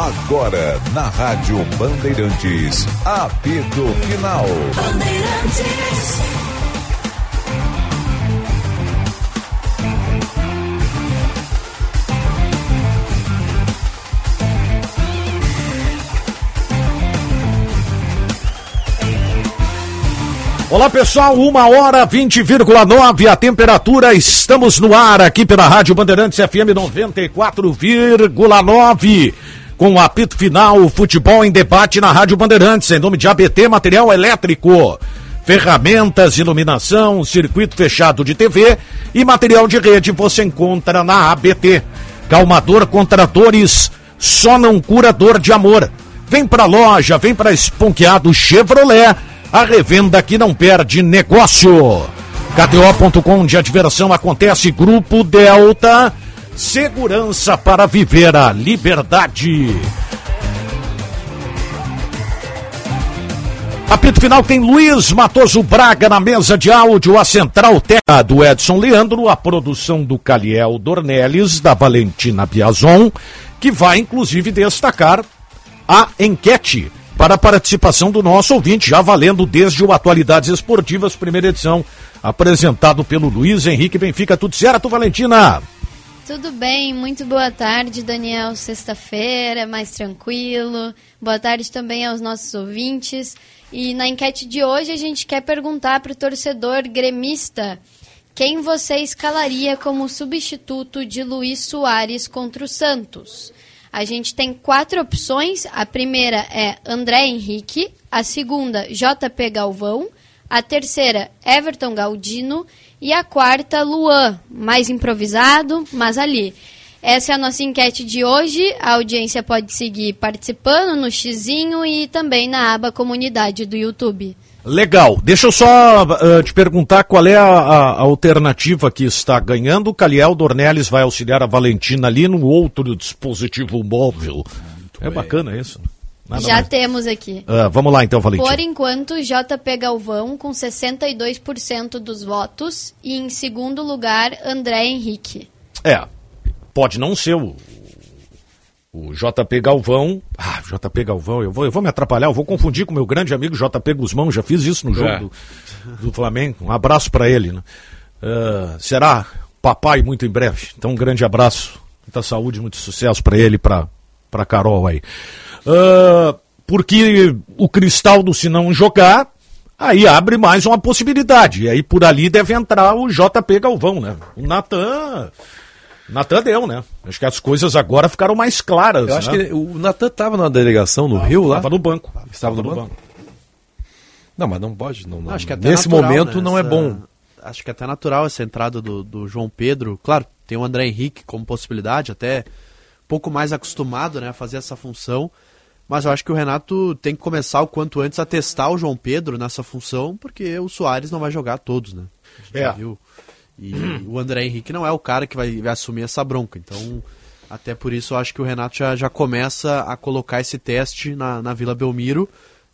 Agora, na Rádio Bandeirantes, apito final. Bandeirantes. Olá pessoal, uma hora 20,9 a temperatura, estamos no ar aqui pela Rádio Bandeirantes FM 94,9 com o apito final, futebol em debate na Rádio Bandeirantes, em nome de ABT Material Elétrico, ferramentas, iluminação, circuito fechado de TV e material de rede você encontra na ABT. Calmador contra dores, só não cura dor de amor. Vem pra loja, vem pra Esponqueado Chevrolet a revenda que não perde negócio. KTO.com de adversão acontece Grupo Delta. Segurança para viver a liberdade. Apito final tem Luiz Matoso Braga na mesa de áudio, a central técnica do Edson Leandro, a produção do Caliel Dornelles, da Valentina Biazon, que vai inclusive destacar a enquete para a participação do nosso ouvinte, já valendo desde o Atualidades Esportivas, primeira edição, apresentado pelo Luiz Henrique Benfica. Tudo certo, Valentina? Tudo bem, muito boa tarde, Daniel. Sexta-feira, mais tranquilo. Boa tarde também aos nossos ouvintes. E na enquete de hoje a gente quer perguntar para o torcedor gremista quem você escalaria como substituto de Luiz Soares contra o Santos. A gente tem quatro opções. A primeira é André Henrique, a segunda, JP Galvão, a terceira, Everton Galdino e a quarta, Luan, mais improvisado, mas ali. Essa é a nossa enquete de hoje. A audiência pode seguir participando no xizinho e também na aba comunidade do YouTube. Legal. Deixa eu só uh, te perguntar qual é a, a, alternativa que está ganhando. O Caliel Dornelles vai auxiliar a Valentina ali no outro dispositivo móvel. Muito é bem. bacana isso. Nada Já mais. temos aqui. Uh, vamos lá então, Valentina. Por enquanto, JP Galvão com 62% dos votos e em segundo lugar, André Henrique. É, pode não ser o, o JP Galvão. Ah, JP Galvão, eu vou, eu vou me atrapalhar, eu vou confundir com meu grande amigo JP Guzmão, já fiz isso no jogo é. do, do, Flamengo. Um abraço para ele. Né? Uh, será papai muito em breve. Então, um grande abraço, muita saúde, muito sucesso para ele, para para Carol aí. Uh, porque o Cristaldo, se não jogar, aí abre mais uma possibilidade. E aí por ali deve entrar o JP Galvão, né? O Natan Natan deu, né? Acho que as coisas agora ficaram mais claras. Eu acho né? que o Natan estava na delegação no ah, Rio lá. Estava no banco. Estava no, no banco. banco. Não, mas não pode. Não, não. Acho que nesse natural, momento né? não é bom. Acho que é até natural essa entrada do, do João Pedro. Claro, tem o André Henrique como possibilidade, até pouco mais acostumado né, a fazer essa função. Mas eu acho que o Renato tem que começar o quanto antes a testar o João Pedro nessa função, porque o Soares não vai jogar todos, né? é. viu. E o André Henrique não é o cara que vai, vai, assumir essa bronca. Então, até por isso, eu acho que o Renato já, já começa a colocar esse teste na, na Vila Belmiro.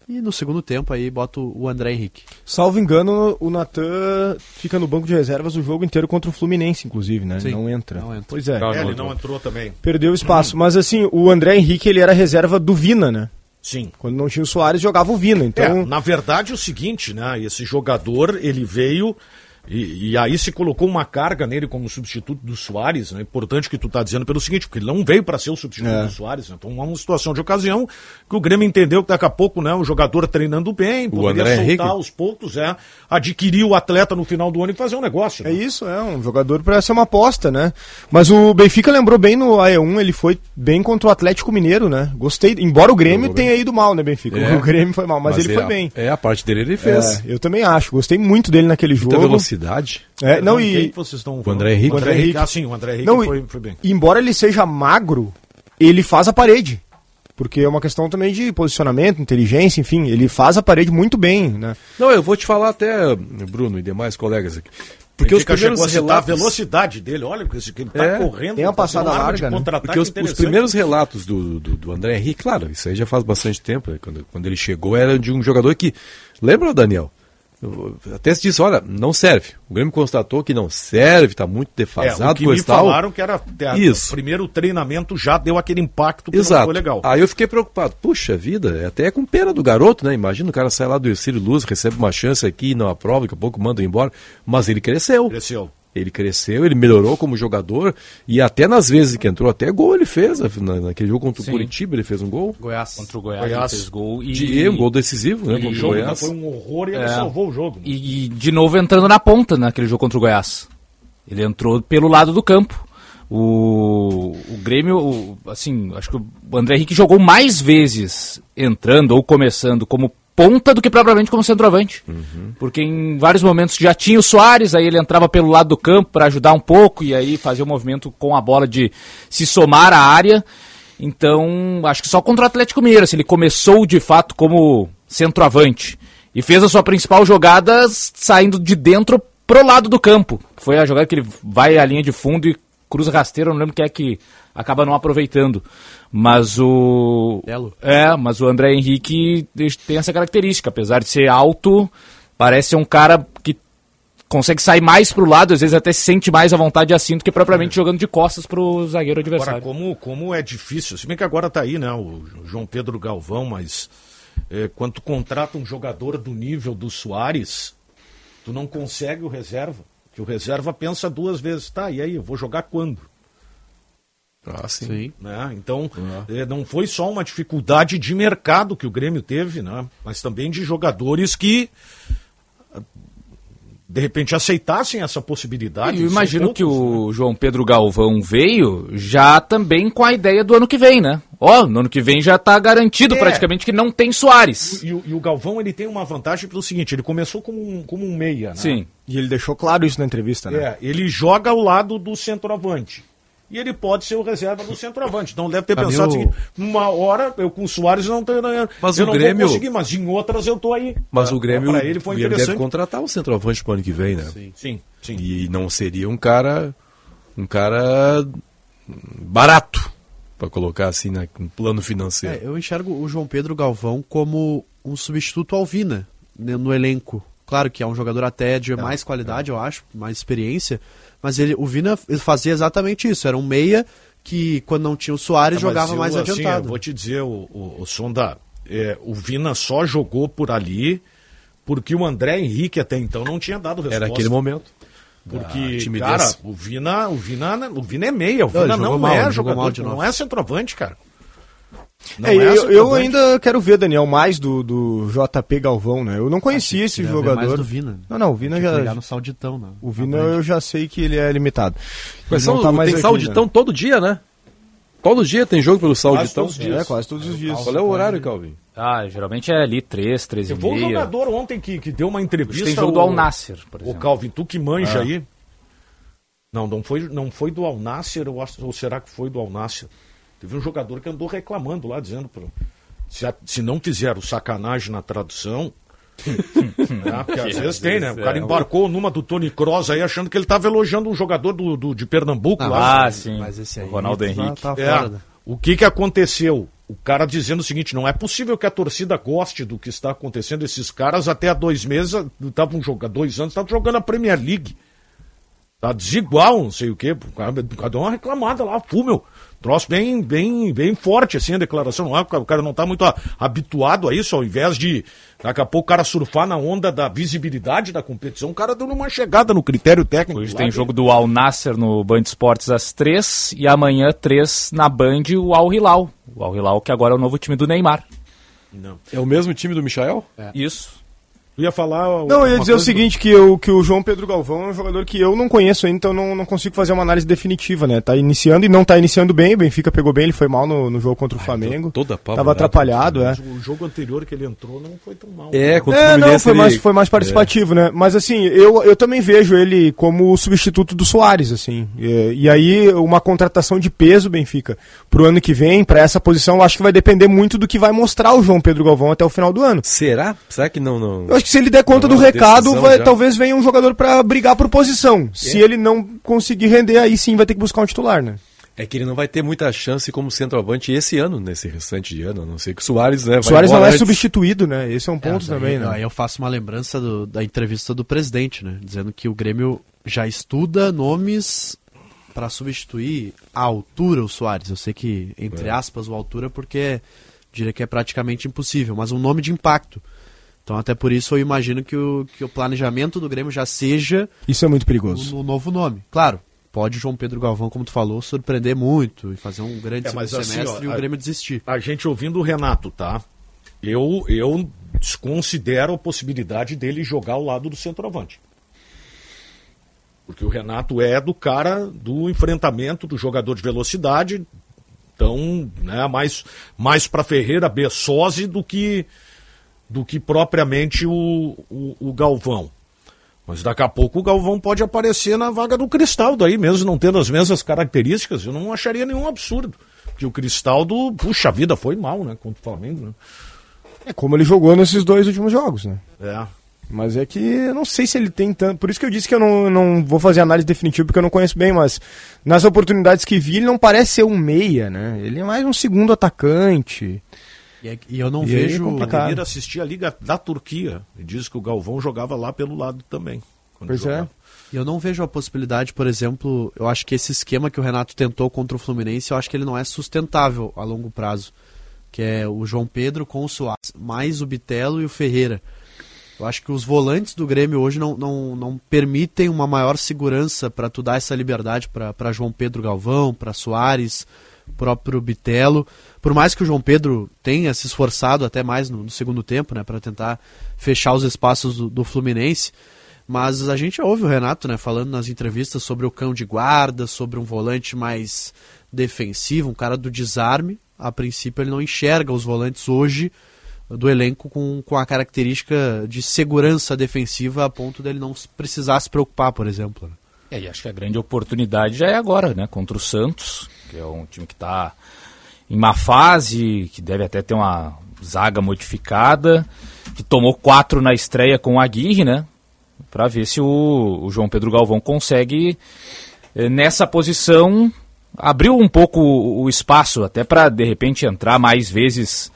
E no segundo tempo aí bota o André Henrique. Salvo engano, o Natan fica no banco de reservas o jogo inteiro contra o Fluminense, inclusive, né? Sim, não entra. Não entra. Pois é. é ele não entrou também. Perdeu espaço. Mas assim, o André Henrique ele era reserva do Vina, né? Sim. Quando não tinha o Soares, jogava o Vina. Então... É, na verdade, é o seguinte, né? Esse jogador, ele veio e, e, aí se colocou uma carga nele como substituto do Soares, né? Importante que tu tá dizendo pelo seguinte, porque ele não veio para ser o substituto é. do Soares, né? Então é uma situação de ocasião que o Grêmio entendeu que daqui a pouco, né, o jogador treinando bem, poderia soltar Henrique. aos poucos, é, adquirir o atleta no final do ano e fazer um negócio. Né? É isso, é um jogador para ser uma aposta, né? Mas o Benfica lembrou bem no AE1, ele foi bem contra o Atlético Mineiro, né? Gostei, embora o Grêmio tenha ido mal, né, Benfica? É. O Grêmio foi mal, mas, mas ele é, foi bem. É, a parte dele ele fez. É, eu também acho, gostei muito dele naquele Muita jogo. Velocidade. É, não, e... Quem vocês estão o André Henrique. O André Henrique. Ah, sim, o André Henrique não, foi, foi bem. Embora ele seja magro, ele faz a parede. Porque é uma questão também de posicionamento, inteligência, enfim, ele faz a parede muito bem, né? Não, eu vou te falar até, Bruno e demais colegas aqui. Porque os primeiros relatos... a velocidade dele, olha, que ele está é, correndo. Tem uma passada larga, né? Porque os, os, primeiros relatos do, do, do, André Henrique, claro, isso aí já faz bastante tempo, né? quando, quando ele chegou, era de um jogador que. Lembra, Daniel? Até se disse, olha, não serve. O Grêmio constatou que não serve, está muito defasado, é, o que me tal. falaram que era Isso. o primeiro treinamento já deu aquele impacto que Exato. legal. Aí eu fiquei preocupado. Puxa vida, é até com pena do garoto, né? Imagina o cara sai lá do Ercílio Luz, recebe uma chance aqui, não aprova, daqui a pouco manda embora. Mas ele cresceu. Cresceu. Ele cresceu, ele melhorou como jogador e até nas vezes que entrou, até gol ele fez. naquele jogo contra o Sim. Curitiba ele fez um gol. Goiás. Contra o Goiás, Goiás. ele fez gol. E, de, um gol decisivo, né? Contra o Goiás. Foi um horror e ele é. salvou o jogo. E, e, de novo entrando na ponta naquele jogo contra o Goiás. Ele entrou pelo lado do campo. O, o Grêmio, o, assim, acho que o André Henrique jogou mais vezes entrando ou começando como ponta do que propriamente como centroavante. Uhum. Porque em vários momentos já tinha o Soares, aí ele entrava pelo lado do campo para ajudar um pouco e aí fazia o movimento com a bola de se somar à área. Então, acho que só contra o Atlético Mineiro, assim, ele começou de fato como centroavante e fez a sua principal jogada saindo de dentro pro lado do campo. Foi a jogada que ele vai à linha de fundo e cruza rasteiro, não lembro quem é que acaba não aproveitando. Mas o. Belo. É, mas o André Henrique tem essa característica. Apesar de ser alto, parece ser um cara que consegue sair mais pro lado, às vezes até se sente mais à vontade assim do que propriamente é. jogando de costas pro zagueiro adversário. Agora, como, como é difícil, se bem que agora tá aí, né, o João Pedro Galvão, mas é, quando tu contrata um jogador do nível do Soares, tu não consegue o reserva. Que o reserva pensa duas vezes, tá, e aí, eu vou jogar quando? Ah, sim. sim. Né? Então, uhum. não foi só uma dificuldade de mercado que o Grêmio teve, né? mas também de jogadores que de repente aceitassem essa possibilidade. Eu imagino que o né? João Pedro Galvão veio já também com a ideia do ano que vem, né? Ó, oh, no ano que vem já está garantido é. praticamente que não tem Soares. E, e, e, o Galvão ele tem uma vantagem pelo seguinte, ele começou como um, como um meia, né? Sim. E ele deixou claro isso na entrevista, né? É, ele joga ao lado do centroavante e ele pode ser o reserva do centroavante. Então deve ter pensado o... assim, uma hora eu com o Soares não tenho, mas eu o não Grêmio... vou conseguir, mas em outras eu tô aí. Mas o Grêmio, para ele foi interessante. deve contratar o centroavante para o ano que vem, né? Sim, sim, sim. E não seria um cara um cara barato para colocar assim na, no plano financeiro. É, eu enxergo o João Pedro Galvão como um substituto ao Vina né, no elenco. Claro que é um jogador até de é, mais qualidade, é. eu acho, mais experiência, mas ele, o Vina fazia exatamente isso. Era um meia que, quando não tinha o Soares, é, jogava eu, mais assim, adiantado. vou te dizer, o, o, o Sonda, é, o Vina só jogou por ali porque o André Henrique até então não tinha dado resposta. Era aquele momento. Porque, ah, cara, o Vina, o Vina, o Vina é meia, o Vina não, não mal, é jogador, não é centroavante, cara. É, é eu, eu, ainda quero ver, Daniel, mais do, do JP Galvão, né? Eu não conhecia esse jogador. Mais do Vina. Não, não, o Vina já. no Sauditão, né? O Vina eu já sei que ele é limitado. Mas são, tá mais tem aqui, Sauditão né? todo dia, né? Todo dia tem jogo pelo Sauditão? É, quase todos os dias. Qual é o horário, Calvin? Ah, geralmente é ali 3, 3 e meia. Teve um jogador ontem que, que deu uma entrevista. Tem jogo o, do Al Nasser, por exemplo. O Calvin, tu que manja ah. aí. Não, não foi, não foi do Al Nasser, ou será que foi do Al Nasser? Teve um jogador que andou reclamando lá, dizendo pro, se, a, se não fizeram sacanagem na tradução. é, porque às vezes tem, né? O cara embarcou numa do Tony Cross aí achando que ele estava elogiando um jogador do, do de Pernambuco ah, lá. Ah, sim. Mas esse aí, o Ronaldo tá- Henrique. Tá, tá é, o que que aconteceu? O cara dizendo o seguinte: não é possível que a torcida goste do que está acontecendo. Esses caras até há dois meses estavam jogando, dois anos, estavam jogando a Premier League. Tá desigual, não sei o quê. Cada uma reclamada lá, fúmel troço bem, bem, bem forte, assim, a declaração. Não é, o cara não está muito habituado a isso, ao invés de daqui a pouco o cara surfar na onda da visibilidade da competição, o cara deu uma chegada no critério técnico. Hoje tem jogo do Al Nasser no Band Esportes às três e amanhã três na Band o Al Hilal. O Al Hilal que agora é o novo time do Neymar. Não. É o mesmo time do Michael? É. Isso. Eu ia falar. Não, eu ia dizer o seguinte: que, eu, que o João Pedro Galvão é um jogador que eu não conheço ainda, então não, não consigo fazer uma análise definitiva, né? Tá iniciando e não tá iniciando bem, o Benfica pegou bem, ele foi mal no, no jogo contra o Flamengo. Toda Tava atrapalhado, é. O jogo anterior que ele entrou não foi tão mal. É, né? contra é, o não, foi mais, foi mais participativo, é. né? Mas assim, eu, eu também vejo ele como o substituto do Soares, assim. E, e aí, uma contratação de peso, Benfica, pro ano que vem, para essa posição, eu acho que vai depender muito do que vai mostrar o João Pedro Galvão até o final do ano. Será? Será que não. não... Que se ele der conta do recado, vai, talvez venha um jogador para brigar por posição. É. Se ele não conseguir render, aí sim vai ter que buscar um titular, né? É que ele não vai ter muita chance como centroavante esse ano, nesse restante de ano, a não ser que o Soares, né? O Soares não é antes. substituído, né? Esse é um ponto é, também, aí, né? Aí eu faço uma lembrança do, da entrevista do presidente, né? Dizendo que o Grêmio já estuda nomes para substituir a altura o Soares. Eu sei que, entre é. aspas, o altura, porque diria que é praticamente impossível, mas um nome de impacto. Então, até por isso, eu imagino que o, que o planejamento do Grêmio já seja. Isso é muito perigoso. O, o novo nome. Claro, pode João Pedro Galvão, como tu falou, surpreender muito e fazer um grande é, assim, semestre ó, e o Grêmio desistir. A gente ouvindo o Renato, tá? Eu, eu desconsidero a possibilidade dele jogar ao lado do centroavante. Porque o Renato é do cara do enfrentamento do jogador de velocidade. Então, né, mais, mais para Ferreira Bessose do que, do que propriamente o, o, o, Galvão. Mas daqui a pouco o Galvão pode aparecer na vaga do Cristaldo aí, mesmo não tendo as mesmas características. Eu não acharia nenhum absurdo. Que o Cristaldo, puxa vida, foi mal, né? Contra o Flamengo, né? É como ele jogou nesses dois últimos jogos, né? É. Mas é que eu não sei se ele tem tanto. Por isso que eu disse que eu não, não vou fazer análise definitiva porque eu não conheço bem, mas nas oportunidades que vi, ele não parece ser um meia, né? Ele é mais um segundo atacante. E, é, e eu não e é vejo. É ir assistir a Liga da Turquia. E diz que o Galvão jogava lá pelo lado também. Pois é. E eu não vejo a possibilidade, por exemplo, eu acho que esse esquema que o Renato tentou contra o Fluminense, eu acho que ele não é sustentável a longo prazo. Que é o João Pedro com o Soares, mais o Bitelo e o Ferreira. Eu acho que os volantes do Grêmio hoje não, não, não permitem uma maior segurança para tu dar essa liberdade para João Pedro Galvão, para Soares, próprio Bitelo. Por mais que o João Pedro tenha se esforçado até mais no, no segundo tempo, né, para tentar fechar os espaços do, do, Fluminense, mas a gente ouve o Renato, né, falando nas entrevistas sobre o cão de guarda, sobre um volante mais defensivo, um cara do desarme. A princípio ele não enxerga os volantes hoje do elenco com, com a característica de segurança defensiva a ponto dele não precisar se preocupar, por exemplo. Né? É, e acho que a grande oportunidade já é agora, né? Contra o Santos, que é um time que está em má fase, que deve até ter uma zaga modificada, que tomou quatro na estreia com o Aguirre, né? Para ver se o, o, João Pedro Galvão consegue, eh, nessa posição, abriu um pouco o, o espaço, até para de repente entrar mais vezes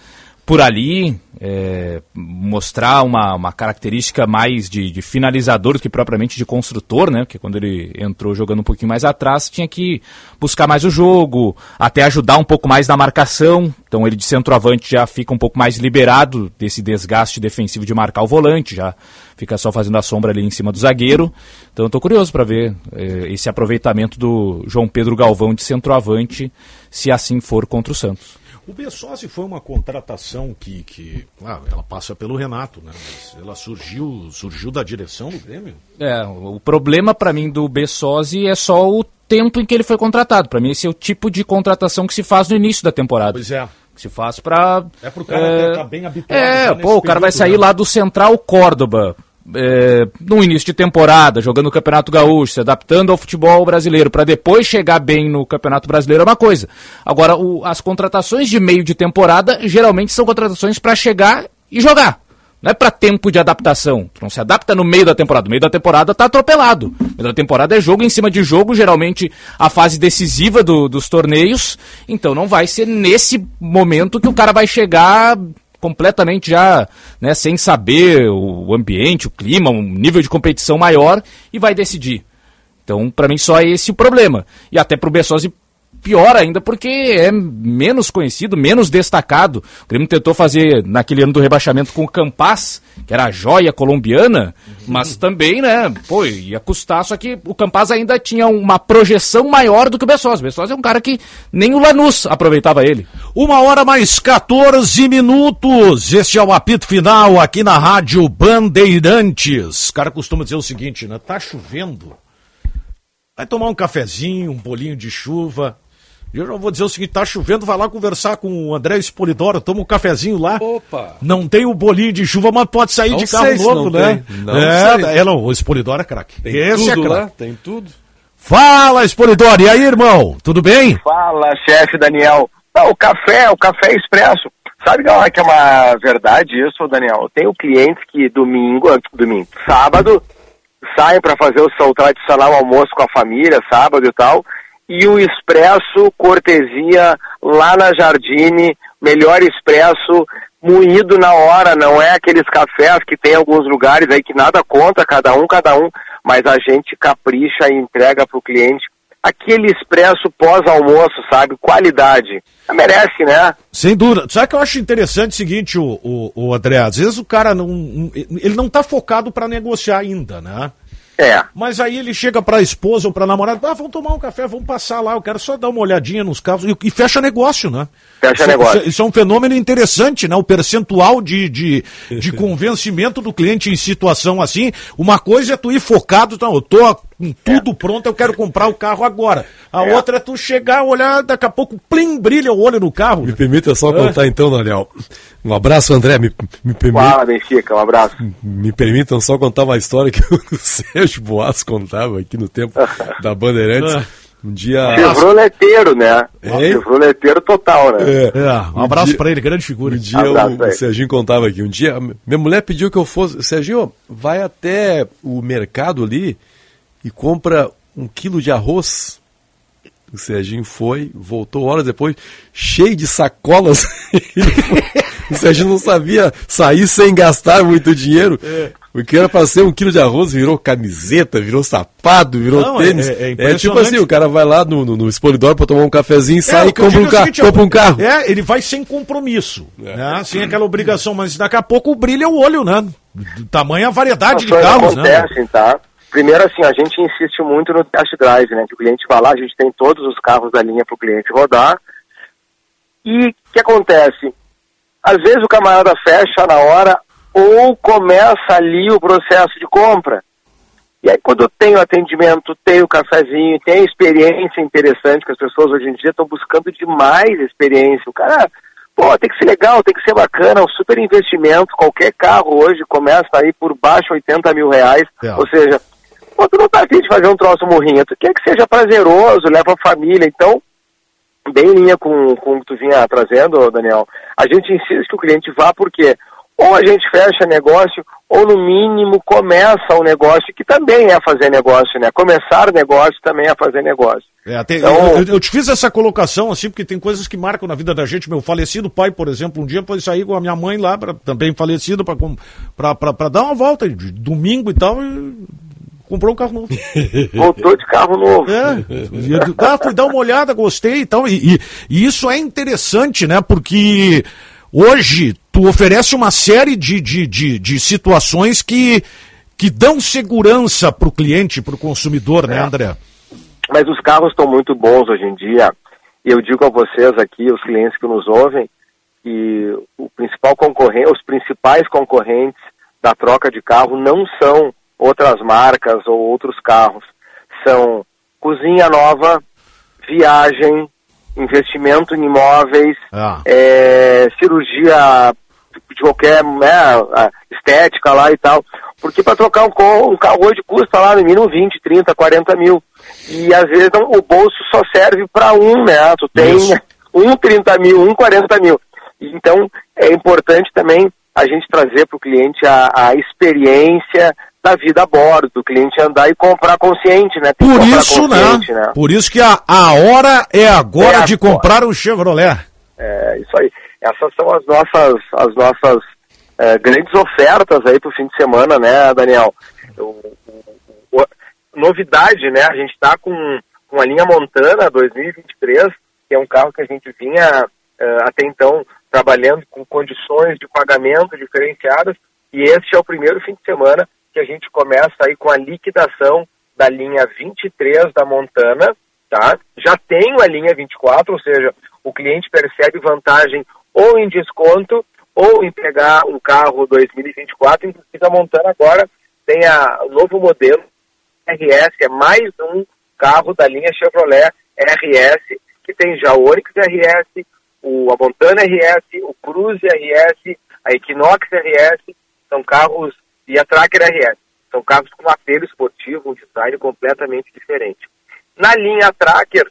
por ali, é, mostrar uma, uma característica mais de, de, finalizador do que propriamente de construtor, né? Porque quando ele entrou jogando um pouquinho mais atrás, tinha que buscar mais o jogo, até ajudar um pouco mais na marcação. Então ele de centroavante já fica um pouco mais liberado desse desgaste defensivo de marcar o volante, já fica só fazendo a sombra ali em cima do zagueiro. Então eu estou curioso para ver é, esse aproveitamento do João Pedro Galvão de centroavante, se assim for contra o Santos. O Bessosi foi uma contratação que, que claro, ela passa pelo Renato, né? Mas ela surgiu, surgiu da direção do Grêmio. É, o problema para mim do Bessosi é só o tempo em que ele foi contratado. Para mim esse é o tipo de contratação que se faz no início da temporada. Pois é. Que se faz para É pro cara é, tá bem habituado. É, pô, o cara vai sair né? lá do Central Córdoba é, no início de temporada, jogando o Campeonato Gaúcho, se adaptando ao futebol brasileiro, para depois chegar bem no Campeonato Brasileiro é uma coisa. Agora, o, as contratações de meio de temporada geralmente são contratações para chegar e jogar. Não é para tempo de adaptação. Tu não se adapta no meio da temporada. No meio da temporada tá atropelado. No meio da temporada é jogo em cima de jogo, geralmente a fase decisiva do, dos torneios. Então não vai ser nesse momento que o cara vai chegar completamente já né, sem saber o ambiente, o clima, um nível de competição maior e vai decidir. Então, para mim, só é esse o problema. E até para o Bessosi pior ainda porque é menos conhecido, menos destacado. O Grêmio tentou fazer naquele ano do rebaixamento com o Campas, que era a joia colombiana, mas também, né, pô, ia custar, só que o Campas ainda tinha uma projeção maior do que o Bessosa. O Bessosa é um cara que nem o Lanús aproveitava ele. Uma hora mais 14 minutos. Este é o apito final aqui na Rádio Bandeirantes. O cara costuma dizer o seguinte, né? Tá chovendo. Vai tomar um cafezinho, um bolinho de chuva, eu já vou dizer o seguinte, tá chovendo, vai lá conversar com o André Espolidoro, toma um cafezinho lá. Opa! Não tem o bolinho de chuva, mas pode sair não de carro novo, né? Tem. Não é, é, não, o Espolidoro é craque. Tem Esse é tudo é craque. Tem tudo. Fala, Espolidoro, e aí, irmão? Tudo bem? Fala, chefe Daniel. Não, o café, o café expresso. Sabe que é uma verdade isso, Daniel? Eu tenho clientes que domingo, domingo, sábado, saem para fazer o seu tradicional almoço com a família, sábado e tal, e o expresso cortesia lá na Jardine, melhor expresso, moído na hora, não é aqueles cafés que tem em alguns lugares aí que nada conta, cada um, cada um, mas a gente capricha e entrega para o cliente aquele expresso pós-almoço, sabe? Qualidade. Merece, né? Sem dúvida. Sabe que eu acho interessante o seguinte, o, o, o André? Às vezes o cara não. Ele não está focado para negociar ainda, né? É. Mas aí ele chega para a esposa ou para namorada, ah, vamos tomar um café, vamos passar lá, eu quero só dar uma olhadinha nos carros e, e fecha negócio, né? Fecha isso, negócio. Isso, isso, é um fenômeno interessante, né? O percentual de, de, de convencimento do cliente em situação assim. Uma coisa é tu ir focado, então, eu tô com tudo pronto, eu quero comprar o carro agora. A é. outra é tu chegar, olhar, daqui a pouco, plim, brilha o olho no carro. Me permita só contar então, Daniel. Um abraço, André. Me, me permita. Fala, Benfica, um abraço. Me permitam só contar uma história que o Sérgio Boas contava aqui no tempo da Bandeirantes. Ah. Um dia. Chevroleteiro, né? É? Chevroleteiro total, né? É. é um abraço um para ele, grande figura. Um dia o, o Serginho contava aqui. Um dia, minha mulher pediu que eu fosse. Serginho, vai até o mercado ali e compra um quilo de arroz. O Serginho foi, voltou horas depois, cheio de sacolas. o Serginho não sabia sair sem gastar muito dinheiro. É. O que era para ser um quilo de arroz virou camiseta, virou sapato, virou não, tênis. É, é, é, tipo assim, o cara vai lá no, no, no Expolidor para tomar um cafezinho, sai e compra um, ca seguinte, compra um carro. É, ele vai sem compromisso, é. né? sem aquela obrigação, mas daqui a pouco brilha o olho, né? Tamanha variedade de carros, acontecem, né? tá? Primeiro, assim, a gente insiste muito no test drive, né? Que o cliente vai lá, a gente tem todos os carros da linha para o cliente rodar. E o que acontece? Às vezes o camarada fecha na hora ou começa ali o processo de compra. E aí quando eu tenho atendimento, tenho cafezinho, tenho experiência interessante, que as pessoas hoje em dia estão buscando demais experiência. O cara, pô, tem que ser legal, tem que ser bacana, um super investimento. Qualquer carro hoje começa aí por baixo 80 mil reais. É. Ou seja, pô, tu não tá afim de fazer um troço morrinho, tu quer que seja prazeroso, leva a família. Então, bem em linha com, com o que tu vinha trazendo, Daniel, a gente insiste que o cliente vá porque ou a gente fecha negócio, ou no mínimo começa o negócio, que também é fazer negócio, né? Começar negócio também é fazer negócio. É, então, eu, eu, te fiz essa colocação assim, porque tem coisas que marcam na vida da gente. Meu falecido pai, por exemplo, um dia pode sair com a minha mãe lá, pra, também falecido, para dar uma volta de domingo e tal. E comprou um carro novo. Voltou de carro novo. É. Ah, fui dar uma olhada, gostei e tal. E, isso é interessante, né? Porque hoje tu oferece uma série de, de, de, de situações que, que dão segurança para o cliente, para o consumidor, né, é. André? Mas os carros estão muito bons hoje em dia. E eu digo a vocês aqui, os clientes que nos ouvem, que o principal concorrente, os principais concorrentes da troca de carro não são outras marcas ou outros carros. São cozinha nova, viagem, investimento em imóveis, ah. é, cirurgia de qualquer né, estética lá e tal. Porque para trocar um, um, carro hoje custa lá no mínimo 20, 30, 40 mil. E às vezes não, o bolso só serve para um, né? Tu tem Isso. um 30 mil, um 40 mil. Então é importante também a gente trazer para o cliente a, a experiência da vida a bordo, do cliente andar e comprar consciente, né? Tem Por isso, né? né? Por isso que a, a hora é agora é de agora. comprar um Chevrolet. É, isso aí. Essas são as nossas, as nossas é, grandes ofertas aí para o fim de semana, né, Daniel? O, o, o, novidade, né? A gente está com, com a linha Montana 2023, que é um carro que a gente vinha é, até então trabalhando com condições de pagamento diferenciadas, e este é o primeiro fim de semana que a gente começa aí com a liquidação da linha 23 da Montana, tá? Já tenho a linha 24, ou seja, o cliente percebe vantagem ou em desconto ou em pegar um carro 2024, inclusive a Montana agora tem a, o novo modelo RS, é mais um carro da linha Chevrolet RS, que tem já o Onix RS, o, a Montana RS, o Cruze RS, a Equinox RS, são carros e a Tracker RS. São carros com apelo esportivo, um design completamente diferente. Na linha Tracker,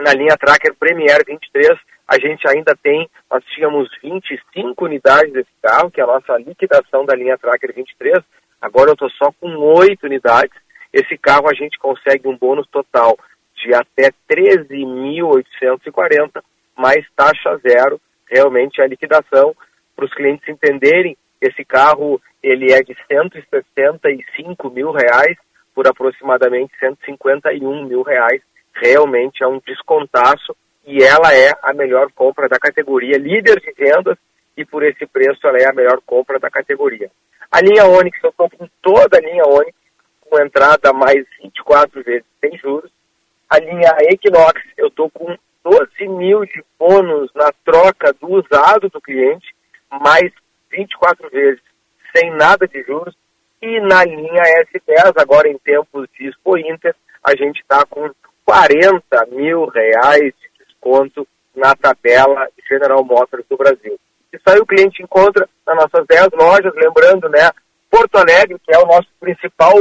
na linha Tracker Premier 23, a gente ainda tem, nós tínhamos 25 unidades desse carro, que é a nossa liquidação da linha Tracker 23. Agora eu estou só com 8 unidades. Esse carro a gente consegue um bônus total de até 13.840, mais taxa zero, realmente a liquidação, para os clientes entenderem, esse carro ele é de 165 mil reais por aproximadamente 151 mil reais, realmente é um descontaço e ela é a melhor compra da categoria, líder de vendas e por esse preço ela é a melhor compra da categoria. A linha Onix, eu estou com toda a linha Onix, com entrada mais 24 vezes sem juros. A linha Equinox, eu estou com 12 mil de bônus na troca do usado do cliente, mais 24 vezes sem nada de juros. E na linha S10, agora em tempos de Expo Inter, a gente está com 40 mil reais de desconto na tabela General Motors do Brasil. Isso aí o cliente encontra nas nossas 10 lojas, lembrando, né, Porto Alegre, que é o nosso principal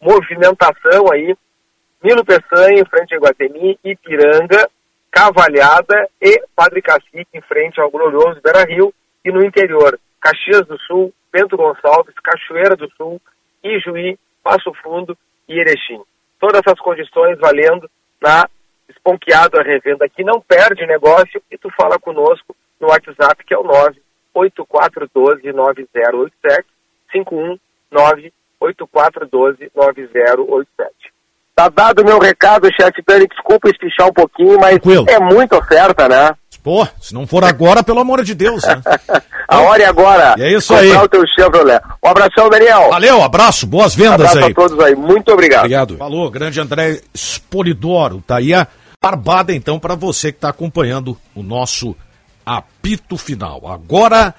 movimentação aí, Nilo Peçanha, em frente a Iguatemi, Ipiranga, Cavalhada e Padre Cacique, em frente ao glorioso Beira Rio, e no interior, Caxias do Sul, Bento Gonçalves, Cachoeira do Sul, Ijuí, Passo Fundo e Erechim. Todas essas condições valendo na Esponqueado a Revenda, que não perde negócio, e tu fala conosco no WhatsApp, que é o 98412-9087, 519-8412-9087. Tá dado o meu recado, chefe Dani, desculpa espichar um pouquinho, mas Tranquilo. é muita oferta, né? Pô, se não for agora, pelo amor de Deus, né? A hora é agora. E é isso Comprar aí. o teu Chevrolet. Um abração, Daniel. Valeu, abraço, boas vendas abraço aí. a todos aí. Muito obrigado. Obrigado. Falou, grande André Spolidoro. Tá aí a barbada, então, para você que está acompanhando o nosso apito final. Agora,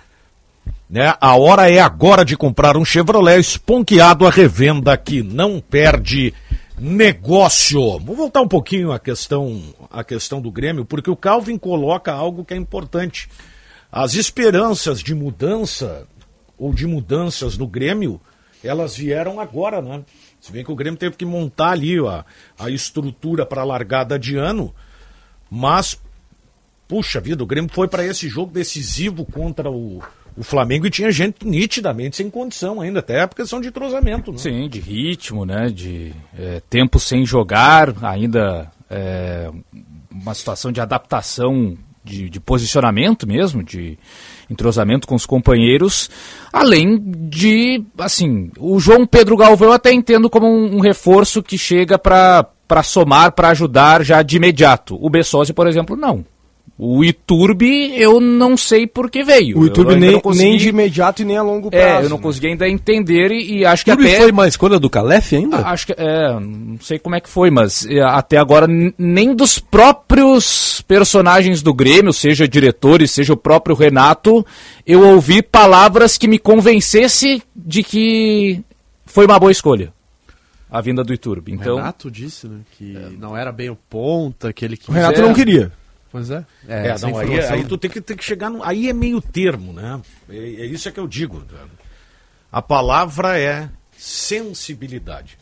né, a hora é agora de comprar um Chevrolet esponqueado à revenda que não perde negócio. Vou voltar um pouquinho à questão, à questão do Grêmio, porque o Calvin coloca algo que é importante. As esperanças de mudança ou de mudanças no Grêmio, elas vieram agora, né? Se bem que o Grêmio teve que montar ali a, a estrutura para a largada de ano, mas, puxa vida, o Grêmio foi para esse jogo decisivo contra o, o Flamengo tinha gente nitidamente sem condição ainda, até por questão de entrosamento. Né? Sim, de ritmo, né? De é, tempo sem jogar, ainda é, uma situação de adaptação, de, de posicionamento mesmo, de entrosamento com os companheiros, além de, assim, o João Pedro Galvão eu até entendo como um, um reforço que chega para somar, para ajudar já de imediato. O Bessosi, por exemplo, não. O Iturbe, eu não sei por que veio. O ainda nem, consegui- nem de imediato e nem a longo prazo. É, eu não né? consegui ainda entender e, e acho que até... foi uma escolha do Calef ainda? Acho que é, não sei como é que foi, mas é, até agora nem dos próprios personagens do Grêmio, seja diretores, seja o próprio Renato, eu ouvi palavras que me convencesse de que foi uma boa escolha a vinda do Iturbe. O Então, Renato disse, né, que não era bem o ponta, que ele quis. O Renato É. não queria. Pois é. É, essa não, aí, informação- aí tu tem que, tem que chegar no. Aí é meio termo, né? É, é isso é que eu digo. A palavra é sensibilidade.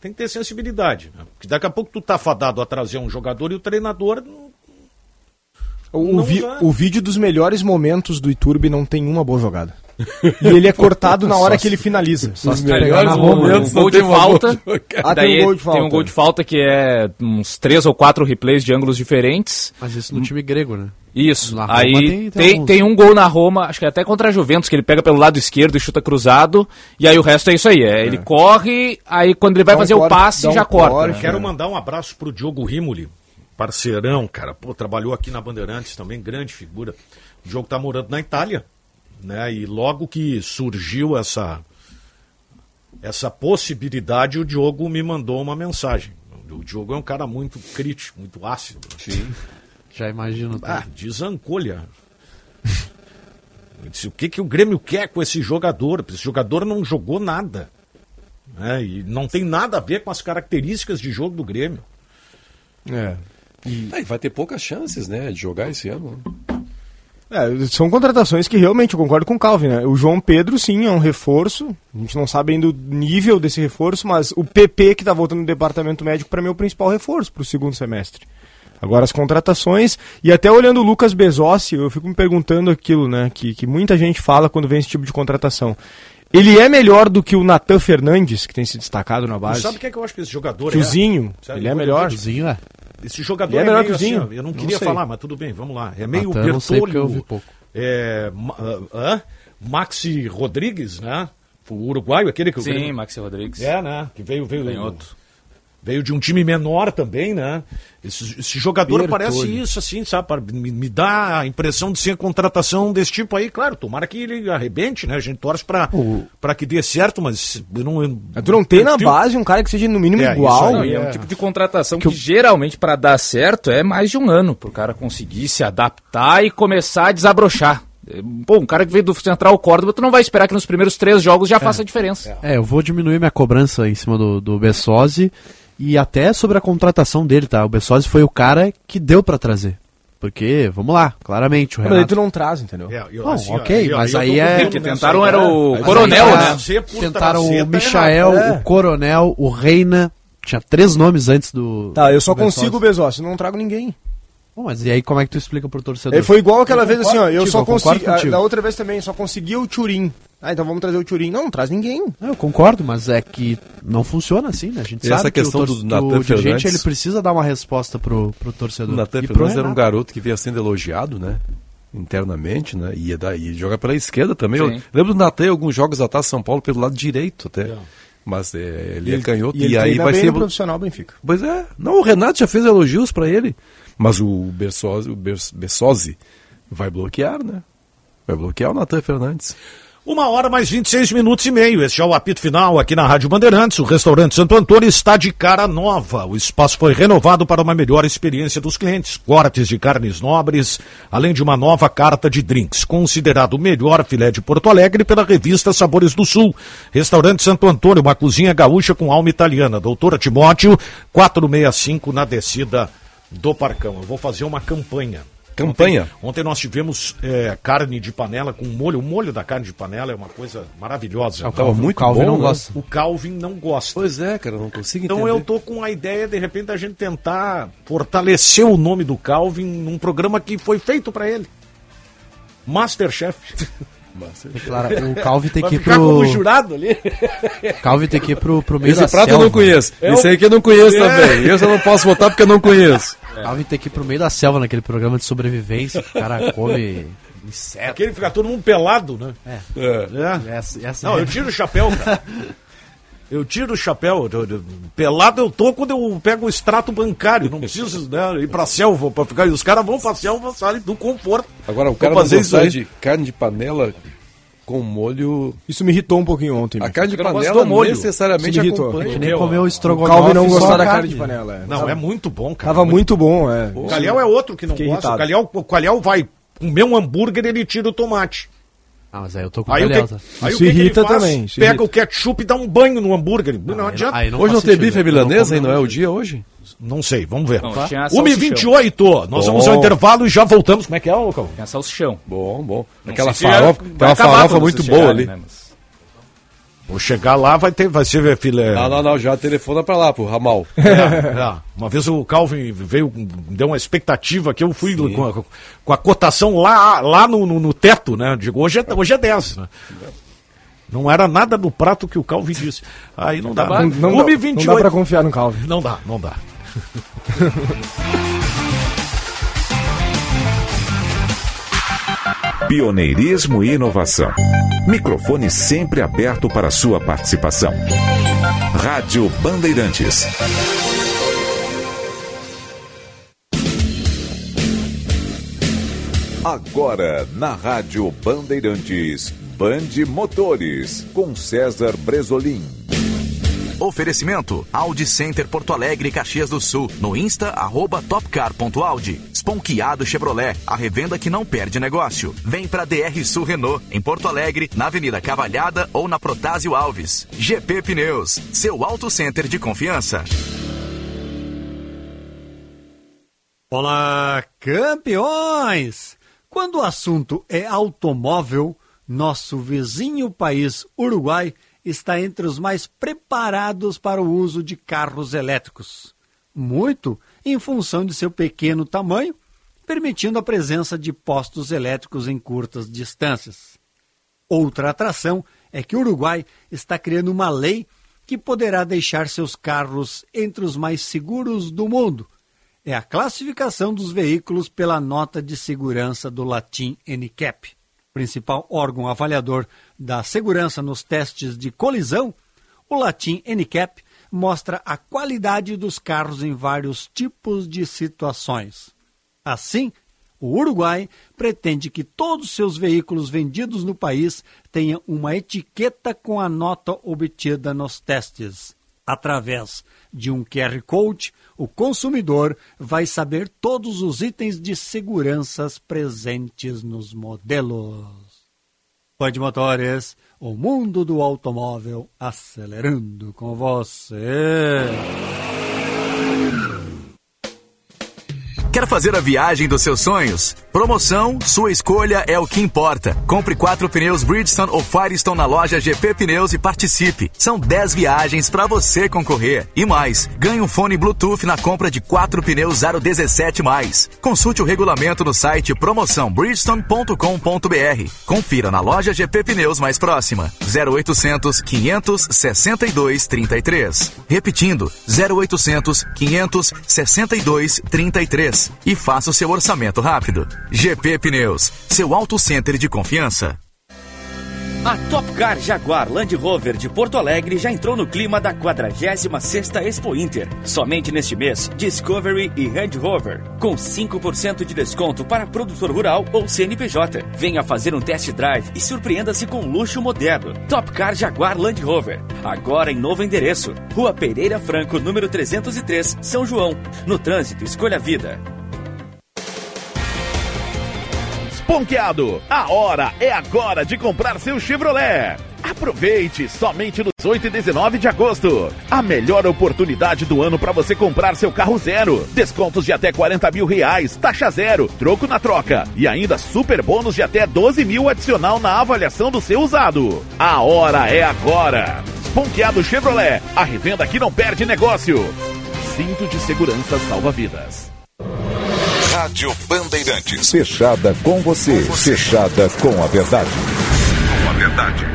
Tem que ter sensibilidade. Né? Porque daqui a pouco tu tá fadado a trazer um jogador e o treinador. não- O, Não vi- o vídeo dos melhores momentos do Iturbe não tem uma boa jogada. E ele é cortado na hora que ele finaliza. só se pegar na momentos Roma, um gol de tem falta. Ah, tem daí um gol de falta. tem um gol de falta que é uns três ou quatro replays de ângulos diferentes. Mas isso no time grego, né? Isso. Aí tem- tem, tem tem, um gol na Roma, acho que é até contra a Juventus, que ele pega pelo lado esquerdo e chuta cruzado. E aí o resto é isso aí. É, Ele corre, aí quando ele vai Dá um fazer corte, o passe, um já corta. corte. né? Quero mandar um abraço pro Diogo Rimoli, parceirão, cara. Pô, trabalhou aqui na Bandeirantes também, grande figura. O Diogo tá morando na Itália, né? E logo que surgiu essa essa possibilidade, o Diogo me mandou uma mensagem. O Diogo é um cara muito crítico, muito ácido. Sim. Já imagino. Ah, desancolha. Eu disse, o que, que o Grêmio quer com esse jogador? Esse jogador não jogou nada. né? E não tem nada a ver com as características de jogo do Grêmio. É. Ah, e vai ter poucas chances, né, de jogar esse ano. É, são contratações que realmente eu concordo com o Calvin, né? O João Pedro, sim, é um reforço. A gente não sabe ainda o nível desse reforço, mas o PP que tá voltando no departamento médico, para mim, é o principal reforço para o segundo semestre. Agora as contratações, e até olhando o Lucas Bezossi, eu fico me perguntando aquilo, né? Que, que muita gente fala quando vem esse tipo de contratação. Ele é melhor do que o Natan Fernandes, que tem se destacado na base? sabe o que, é que eu acho que esse jogador Que o é? Zinho, Sabe, ele é vou melhor. Zinho é. Esse jogador é é, melhor meio que o assim, ó, eu não Não queria sei. falar, mas tudo bem, vamos lá. É meio Até eu não sei porque eu ouvi Bertolho, pouco. é, ah, hã? Maxi Rodrigues, né? O uruguaio, aquele que o Sim, Grêmio- Maxi Rodrigues. É, né? Que veio, veio, Canhoto. Veio de um time menor também, né? Esse, esse jogador Bertolli. parece isso, assim, sabe? Para- Me, me dá a impressão de ser contratação desse tipo aí. Claro, tomara que ele arrebente, né? A gente torce pra, O- pra que dê certo, mas eu não. eu- Mas Tu não tem na perfil- base um cara que seja no mínimo É, igual. aí e é é. um tipo de contratação que, geralmente para dar certo é mais de um ano pro cara conseguir se adaptar e começar a desabrochar. É, Pô, um cara que veio do Central Córdoba, tu não vai esperar que nos primeiros três jogos já faça a diferença. É, eu vou diminuir minha cobrança em cima do, do Bessosi e até sobre a contratação dele, tá? O Bessosi foi o cara que deu pra trazer. Porque, vamos lá, claramente, o Mas aí Renato... tu não traz, entendeu? É, eu- Não, assim, ok, ó, mas eu aí é- que tentaram era o Mas Coronel, aí, né? Tentaram o tá Michael, errado. É. o Coronel, o Reina. Tinha três nomes antes do. Tá, eu só consigo o Bezos, não trago ninguém. Bom, mas e aí como é que tu explica pro torcedor? Ele foi igual aquela Eu vez assim, ó, eu só contigo, eu concordo consegui, da outra vez também, só consegui o Turim. Ah, então vamos trazer o Turim. Não, não traz ninguém. Não, Eu concordo, mas é que não funciona assim, né? A gente E sabe essa que questão o, tor- do Natan o dirigente Fernandes- ele precisa dar uma resposta pro, pro torcedor. O Natan E Fernandes era um garoto que vinha sendo elogiado, né? Internamente, né? E ia jogar pela esquerda também. Eu lembro do Natan em alguns jogos atrás São Paulo pelo lado direito até. Mas é, ele é canhoto e, ele aí vai bem ser. profissional Benfica. Pois é. Não, o Renato já fez elogios pra ele. Mas o Bersosi, o Bers- Bessosi vai bloquear, né? Vai bloquear o Natan Fernandes. Uma hora mais 26 minutos e meio. Este é o apito final aqui na Rádio Bandeirantes. O restaurante Santo Antônio está de cara nova. O espaço foi renovado para uma melhor experiência dos clientes. Cortes de carnes nobres, além de uma nova carta de drinks. Considerado o melhor filé de Porto Alegre pela revista Sabores do Sul. Restaurante Santo Antônio, uma cozinha gaúcha com alma italiana. Doutora Timóteo, 465 na descida do Parcão. Eu vou fazer uma campanha. Campanha? Ontem, ontem nós tivemos é, carne de panela com molho. O molho da carne de panela é uma coisa maravilhosa. Ah, tava muito Calvin bom, não né? gosta. O Calvin não gosta. Pois é, cara, não consigo Então entender. eu tô com a ideia, de repente, a gente tentar fortalecer o nome do Calvin num programa que foi feito para ele. Masterchef. Claro, o Calvi tem que ir pro. como jurado ali. Calvi tem que ir pro, pro meio Esse da prato selva. eu não conheço. É Esse que eu não conheço É. também. Esse eu não posso votar porque eu não conheço. Calvi tem que ir pro meio da selva naquele programa de sobrevivência. que O cara come inseto. Aquele fica todo mundo pelado, né? É. É. Essa, essa Não, é- eu tiro o chapéu, cara. Eu tiro o chapéu. Eu- eu- Pelado eu tô quando eu pego o extrato bancário. Não preciso né, ir pra selva pra ficar. E os caras vão pra selva, saem do conforto. Agora, o cara não fazer isso gostar aí. de carne de panela com molho... Isso me irritou um pouquinho ontem. A carne de panela molho. necessariamente me irritou. acompanha. que nem Eu- comeu o O estrogonofe. Calvin não a da carne de panela. é. Não, é muito bom, cara. Tava muito bom, é. O Calhau é outro que não Fiquei gosta. O irritado. Calhau, o Calhau vai comer um hambúrguer ele tira o tomate. Ah, mas aí eu tô com Aí o que, Calhausa. aí o Isso que ele irrita também, isso Pega irrita. o ketchup e dá um banho no hambúrguer. Não, aí adianta. aí não Hoje não tem sentido, bife não milanesa, hein? Não é não. o dia hoje? Não sei, vamos ver. Não, tinha 1h28, nós vamos ao Bom. intervalo e já voltamos. Como é que é, ô Calvin? Tem a salsichão. Bom, bom. Não Aquela farofa, tem uma farofa muito boa ali. né, mas- Vou chegar lá, vai ter, vai ser filé. Não, não, não, já telefona pra lá, pro ramal. É, é. Uma vez o Calvin veio, deu uma expectativa que eu fui com a, com a cotação lá, lá no, no, no teto, né? Digo, hoje é, hoje é 10. Né? Não era nada do prato que o Calvin disse. Aí não dá. Não, não, dá, 1h28. não dá pra confiar no Calvin. Não dá, não dá. Pioneirismo e inovação. Microfone sempre aberto para sua participação. Rádio Bandeirantes. Agora na Rádio Bandeirantes, Bande Motores com César Bresolim. Oferecimento Audi Center Porto Alegre, Caxias do Sul. No Insta, arroba topcar.audi. Sponkeado Chevrolet, a revenda que não perde negócio. Vem pra DR Sul Renault, em Porto Alegre, na Avenida Cavalhada ou na Protásio Alves. GP Pneus, seu auto center de confiança. Olá, campeões! Quando o assunto é automóvel, nosso vizinho país, Uruguai, está entre os mais preparados para o uso de carros elétricos. Muito em função de seu pequeno tamanho, permitindo a presença de postos elétricos em curtas distâncias. Outra atração é que o Uruguai está criando uma lei que poderá deixar seus carros entre os mais seguros do mundo, é a classificação dos veículos pela nota de segurança do Latim NCAP, principal órgão avaliador da segurança nos testes de colisão. O Latim NCAP mostra a qualidade dos carros em vários tipos de situações. Assim, o Uruguai pretende que todos seus veículos vendidos no país tenham uma etiqueta com a nota obtida nos testes. Através de um QR Code, o consumidor vai saber todos os itens de seguranças presentes nos modelos. Band Motores, o mundo do automóvel acelerando com você. Quer fazer a viagem dos seus sonhos? Promoção, sua escolha é o que importa. Compre quatro pneus Bridgestone ou Firestone na loja GP Pneus e participe. São 10 viagens para você concorrer. E mais, ganhe um fone Bluetooth na compra de quatro pneus 017 mais. Consulte o regulamento no site promoçãobridgestone.com.br. Confira na loja GP Pneus mais próxima. 0800 562 33. Repetindo, 0800 562 33 e faça o seu orçamento rápido. GP Pneus, seu auto center de confiança. A Top Car Jaguar Land Rover de Porto Alegre já entrou no clima da 46ª Expo Inter. Somente neste mês, Discovery e Land Rover, com 5% de desconto para produtor rural ou CNPJ. Venha fazer um test drive e surpreenda-se com luxo moderno. Top Car Jaguar Land Rover, agora em novo endereço. Rua Pereira Franco, número 303, São João. No trânsito, escolha a vida. Ponqueado, a hora é agora de comprar seu Chevrolet. Aproveite somente nos 8 e 19 de agosto. A melhor oportunidade do ano para você comprar seu carro zero. Descontos de até 40 mil reais, taxa zero, troco na troca e ainda super bônus de até 12 mil adicional na avaliação do seu usado. A hora é agora. Ponqueado Chevrolet, a revenda que não perde negócio. Cinto de segurança salva vidas. Rádio Bandeirantes. Fechada com você. Fechada com a verdade. Com a verdade.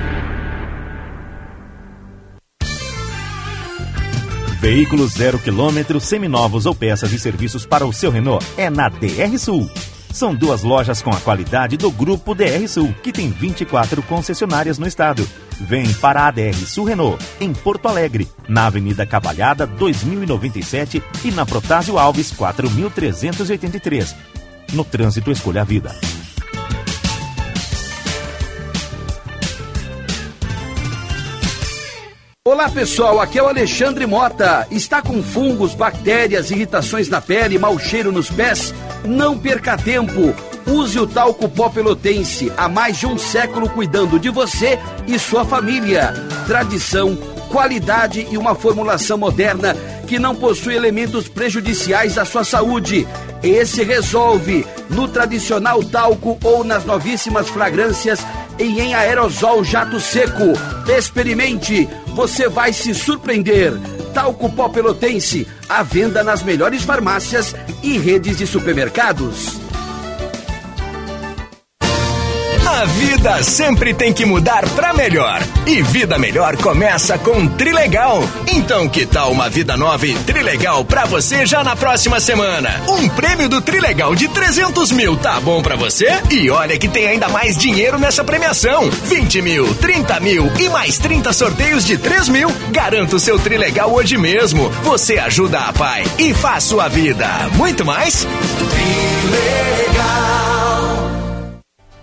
Veículos zero quilômetro, seminovos ou peças e serviços para o seu Renault é na DR Sul. São duas lojas com a qualidade do Grupo DR Sul, que tem 24 concessionárias no estado. Vem para a DR Sul Renault, em Porto Alegre, na Avenida Cavalhada 2097 e na Protásio Alves 4383. No trânsito, escolha a vida. Olá pessoal, aqui é o Alexandre Mota. Está com fungos, bactérias, irritações na pele, mau cheiro nos pés? Não perca tempo. Use o talco pó pelotense, há mais de um século cuidando de você e sua família. Tradição, qualidade e uma formulação moderna que não possui elementos prejudiciais à sua saúde. Esse resolve no tradicional talco ou nas novíssimas fragrâncias e em aerosol jato seco. Experimente, você vai se surpreender. Talco Pó Pelotense, à venda nas melhores farmácias e redes de supermercados. A vida sempre tem que mudar para melhor. E vida melhor começa com Trilegal. Então, que tal uma vida nova e Trilegal para você já na próxima semana? Um prêmio do Trilegal de 300 mil tá bom para você? E olha que tem ainda mais dinheiro nessa premiação: 20 mil, 30 mil e mais 30 sorteios de 3 mil. Garanta o seu Trilegal hoje mesmo. Você ajuda a pai e faz sua vida muito mais. Trilegal.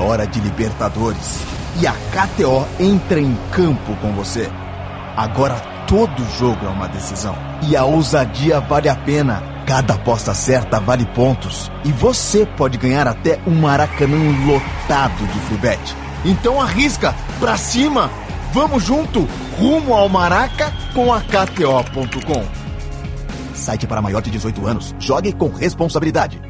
hora de Libertadores e a KTO entra em campo com você. Agora todo jogo é uma decisão e a ousadia vale a pena. Cada aposta certa vale pontos e você pode ganhar até um Maracanã lotado de free Então arrisca, pra cima! Vamos junto, rumo ao Maraca com a KTO.com. Site para maior de 18 anos. Jogue com responsabilidade.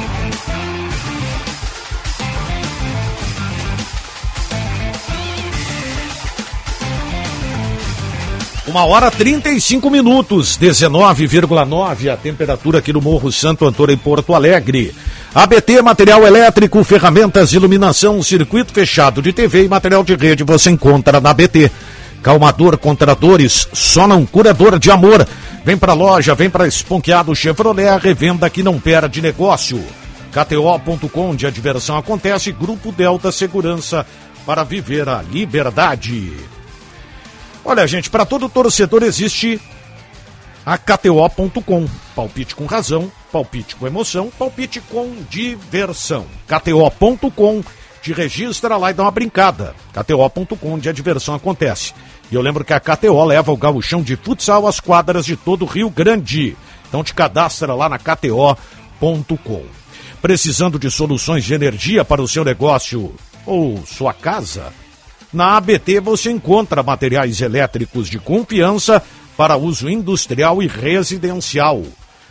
Uma hora 35 minutos, 19,9 a temperatura aqui no Morro Santo Antônio em Porto Alegre. ABT, material elétrico, ferramentas, iluminação, circuito fechado de TV e material de rede você encontra na ABT. Calmador contra dores, só não curador de amor. Vem pra loja, vem pra Esponqueado Chevrolet, a revenda que não perde negócio. KTO.com, onde a diversão acontece, Grupo Delta Segurança para viver a liberdade. Olha, gente, para todo torcedor existe a KTO.com. Palpite com razão, palpite com emoção, palpite com diversão. KTO.com te registra lá e dá uma brincada. KTO.com, onde a diversão acontece. E eu lembro que a KTO leva o gauchão de futsal às quadras de todo o Rio Grande. Então te cadastra lá na KTO.com. Precisando de soluções de energia para o seu negócio ou sua casa? Na ABT você encontra materiais elétricos de confiança para uso industrial e residencial.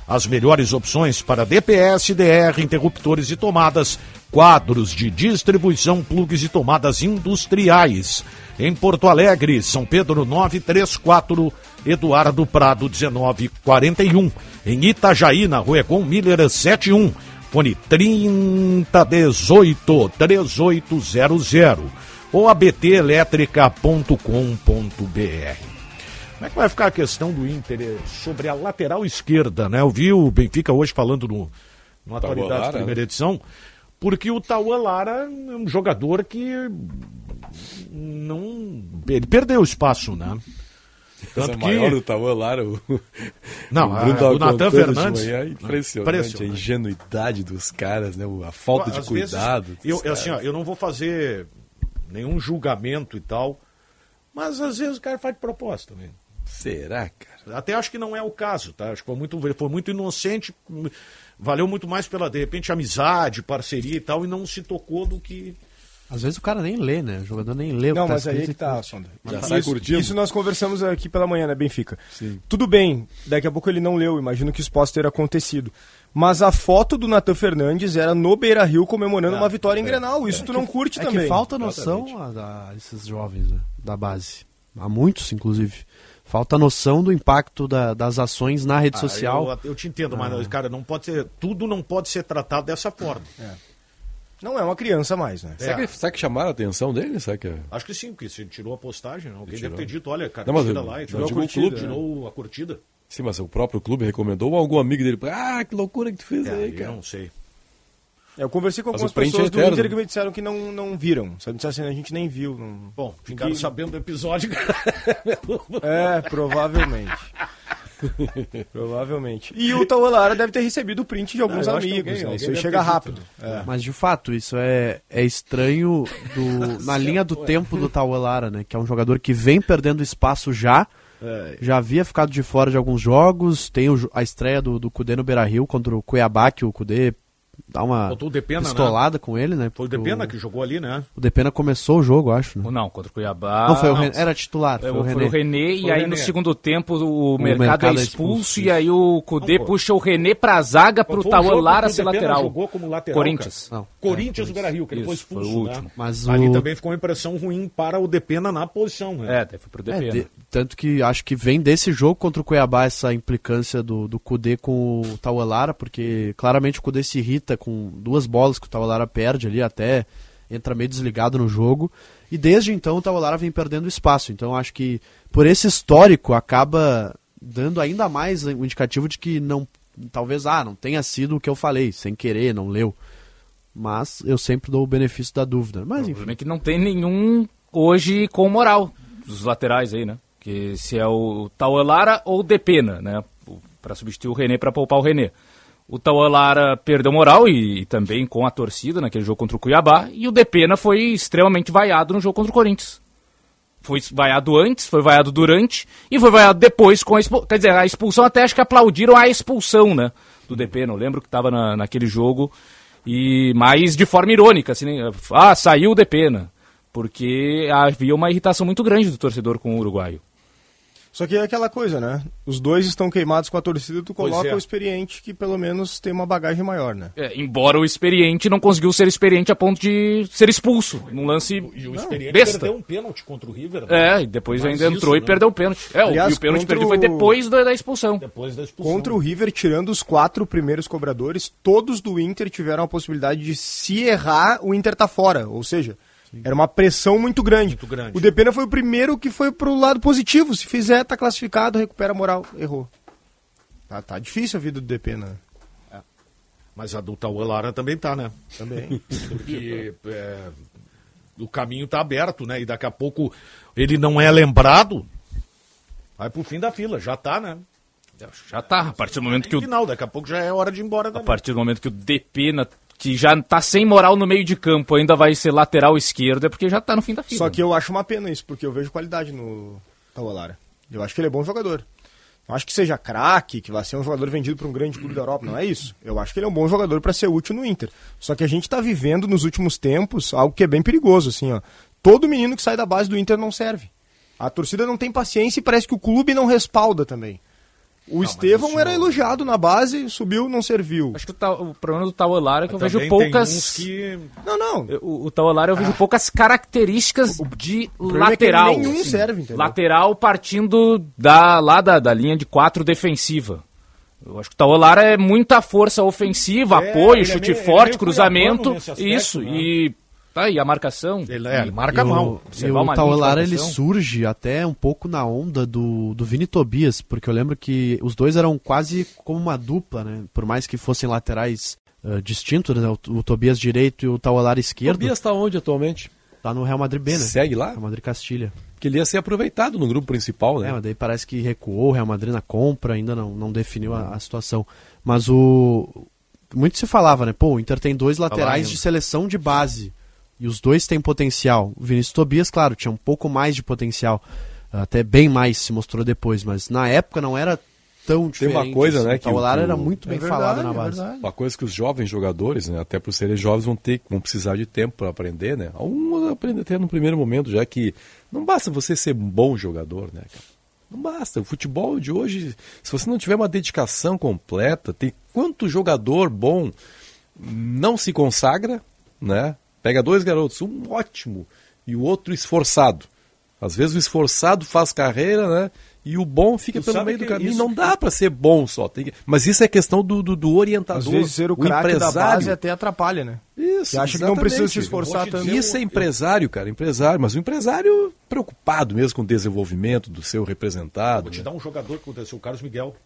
As melhores opções para DPS, DR, interruptores e tomadas, quadros de distribuição, plugs e tomadas industriais. Em Porto Alegre, São Pedro 934, Eduardo Prado 1941. Em Itajaí, na Rua Egon Miller 71, fone 3018 3800 ou abtelétrica.com.br. Como é que vai ficar a questão do Inter sobre a lateral esquerda, né? Eu vi o Benfica hoje falando no, no Atualidade Lara, Primeira né? edição, porque o Tauan Lara é um jogador que não... Ele perdeu espaço, né? Essa maior do Tauan Lara, o, Não, o a- Bruno tava o Natan de Fernandes- manhã, é impressionante, Impressionante. a ingenuidade dos caras, né? a falta de Às vezes, cuidado. eu, caras. assim, ó, eu não vou fazer nenhum julgamento e tal, mas às vezes o cara faz de propósito também. Será, cara? Até acho que não é o caso, tá? Acho que foi muito, foi muito inocente, valeu muito mais pela, de repente, amizade, parceria e tal, e não se tocou do que. Às vezes o cara nem lê, né? O jogador nem lê o Não, que tá mas aí é que tá. Sonda. Já Isso- sai curtindo. Isso nós conversamos aqui pela manhã, né, Benfica? Tudo bem, daqui a pouco ele não leu, imagino que isso possa ter acontecido. Mas a foto do Natan Fernandes era no Beira Rio comemorando uma vitória em Grenal. Isso tu não curte é também. que falta noção a, a esses jovens né, da base. Há muitos, inclusive. Falta noção do impacto da- das ações na rede Ah, social. eu, eu te entendo, Ah. mas, cara, não pode ser. Tudo não pode ser tratado dessa forma. Não é uma criança mais, né? Será, que, será que chamaram a atenção dele? Será que é- Acho que sim, porque se ele tirou a postagem, né? alguém deve ter dito, olha, cara, Não, tira eu- lá e eu tirou a curtida, clube, né? tirou a curtida. Sim, mas o próprio clube recomendou ou algum amigo dele? Ah, que loucura que tu fez É, aí, eu cara. não sei. Eu conversei com Mas algumas pessoas é do. Inter que me disseram que não, não viram. Só disseram assim, a gente nem viu. Não... Bom, ficaram sabendo do episódio. É, provavelmente. provavelmente. E o Tauelara deve ter recebido o print de alguns Ah, acho que amigos. alguém- né? alguém Isso aí chega rápido. É. Mas de fato, isso é, é estranho do- na linha do tempo do Tauelara, né? Que é um jogador que vem perdendo espaço já. É. Já havia ficado de fora de alguns jogos. Tem o a estreia do, do Cudê no Beira Rio contra o Cuiabá, que o Cudê dá uma Botou o Depena, né? pistolada com ele, né? Foi o Depena que jogou ali, né? O Depena começou o jogo, acho. Né? Não, contra o Cuiabá. Não, foi o. René, era titular. É, Foi o foi René. o René, e Foi o aí René. no segundo tempo o, mercado, mercado é é expulso, expulso, e aí o Cudê Não, puxa o René pra zaga pro Tauan Lara o ser lateral. jogou como lateral, Corinthians. Não. Corinthians É, do Beira Rio, que ele foi isso, foi expulso. o né? último. Mas Ali o- também ficou uma impressão ruim para o Depena na posição, né? É, daí foi pro É, Depena. Tanto que acho que vem desse jogo contra o Cuiabá essa implicância do, do Kudê com o Tauelara, porque claramente o Kudê se irrita com duas bolas que o Tauelara perde ali, até entra meio desligado no jogo. E desde então o Tauelara vem perdendo espaço. Então acho que por esse histórico acaba dando ainda mais o indicativo de que não. Talvez, ah, não tenha sido o que eu falei, sem querer, não leu. Mas eu sempre dou o benefício da dúvida. Mas O enfim. problema é que não tem nenhum hoje com moral dos laterais aí, né? Que se é o Tauan Lara ou o Depena, né? Pra substituir o René pra poupar o René. O Tauan Lara perdeu moral e, e também com a torcida naquele jogo contra o Cuiabá. E o Depena foi extremamente vaiado no jogo contra o Corinthians. foi vaiado antes, foi vaiado durante e foi vaiado depois com a expulsão. Quer dizer, a expulsão até acho que aplaudiram a expulsão, né? Do DP, não lembro que estava na, naquele jogo. E mais de forma irônica, assim, né? ah, saiu o DP, né? Porque havia uma irritação muito grande do torcedor com o uruguaio. Só que é aquela coisa, né? Os dois estão queimados com a torcida, tu coloca é. o experiente que pelo menos tem uma bagagem maior, né? É, embora o experiente não conseguiu ser experiente a ponto de ser expulso num lance E o experiente besta. perdeu um pênalti contra o River. né? É, e depois Mais ainda entrou isso, e né? perdeu o pênalti. É, o- Aliás, e o pênalti perdido foi o- depois da, da expulsão. Depois da expulsão. Contra o River, tirando os quatro primeiros cobradores, todos do Inter tiveram a possibilidade de se errar, o Inter tá fora. Ou seja, era uma pressão muito grande. grande. O Depena foi o primeiro que foi pro lado positivo. Se fizer, tá classificado, recupera a moral. Errou. Tá, tá difícil a vida do Depena. Mas a do Tauan Lara também tá, né? Também. Porque é, o caminho tá aberto, né? E daqui a pouco ele não é lembrado, vai pro fim da fila. Já tá, né? Já tá. A partir do momento que o, Final, daqui a pouco já é hora de ir embora a partir do momento que o Depena, que já tá sem moral no meio de campo, ainda vai ser lateral esquerdo, é porque já tá no fim da fila. Só que eu acho uma pena isso, porque eu vejo qualidade no Tawalara. Eu acho que ele é bom jogador. Não acho que seja craque, que vai ser um jogador vendido para um grande clube da Europa, não é isso. Eu acho que ele é um bom jogador para ser útil no Inter. Só que a gente tá vivendo nos últimos tempos algo que é bem perigoso, assim, ó. Todo menino que sai da base do Inter não serve. A torcida não tem paciência e parece que o clube não respalda também. O Estevão era elogiado na base, subiu, não serviu. Acho que o, Ta- o problema do Tawalara é que eu Também vejo tem poucas. uns que- Não, não. O, o Tawalara eu vejo poucas características de problema é que lateral. nenhum serve, entendeu? Lateral partindo da, lá da, da linha de quatro defensiva. Eu acho que o Tawalara é muita força ofensiva, É, apoio, é chute meio- é forte, meio cruzamento. cuiabano nesse aspecto, isso, né? e. Tá aí a marcação. Ele, é, ele marca e mal. O, e o Tauelara ele surge até um pouco na onda do, do Vini Tobias, porque eu lembro que os dois eram quase como uma dupla, né? Por mais que fossem laterais ah, distintos, né? O, o Tobias direito e o Tauelara esquerdo. Tobias tá onde atualmente? Tá no Real Madrid B, né? Segue lá? Real Madrid Castilha. Que ele ia ser aproveitado no grupo principal, né? É, mas daí parece que recuou o Real Madrid na compra, ainda não, não definiu a, a situação. Mas o. Muito se falava, né? Pô, o Inter tem dois laterais de seleção de base. E os dois têm potencial. O Vinícius Tobias, claro, tinha um pouco mais de potencial. Até bem mais se mostrou depois. Mas na época não era tão Tem diferente. uma coisa, assim. né? O Tauelara o- era muito bem É verdade, falado na é base. verdade. Uma coisa que os jovens jogadores, né, até por serem jovens, vão ter vão precisar de tempo para aprender, né? Alguns aprendem até no primeiro momento, já que não basta você ser um bom jogador, né, cara? Não basta. O futebol de hoje, se você não tiver uma dedicação completa, tem quanto jogador bom não se consagra, né? Pega dois garotos, um ótimo e o outro esforçado. Às vezes o esforçado faz carreira, né? E o bom fica Tu pelo meio do caminho. isso- Não dá para ser bom só. Tem que- Mas isso é questão do, do, do orientador. Às vezes ser o craque da base até atrapalha, né? Isso, Você acha que não precisa se esforçar dizer, Isso é empresário, cara, empresário. Mas o empresário preocupado mesmo com o desenvolvimento do seu representado. Vou te né? dar um jogador que aconteceu, o Carlos Miguel,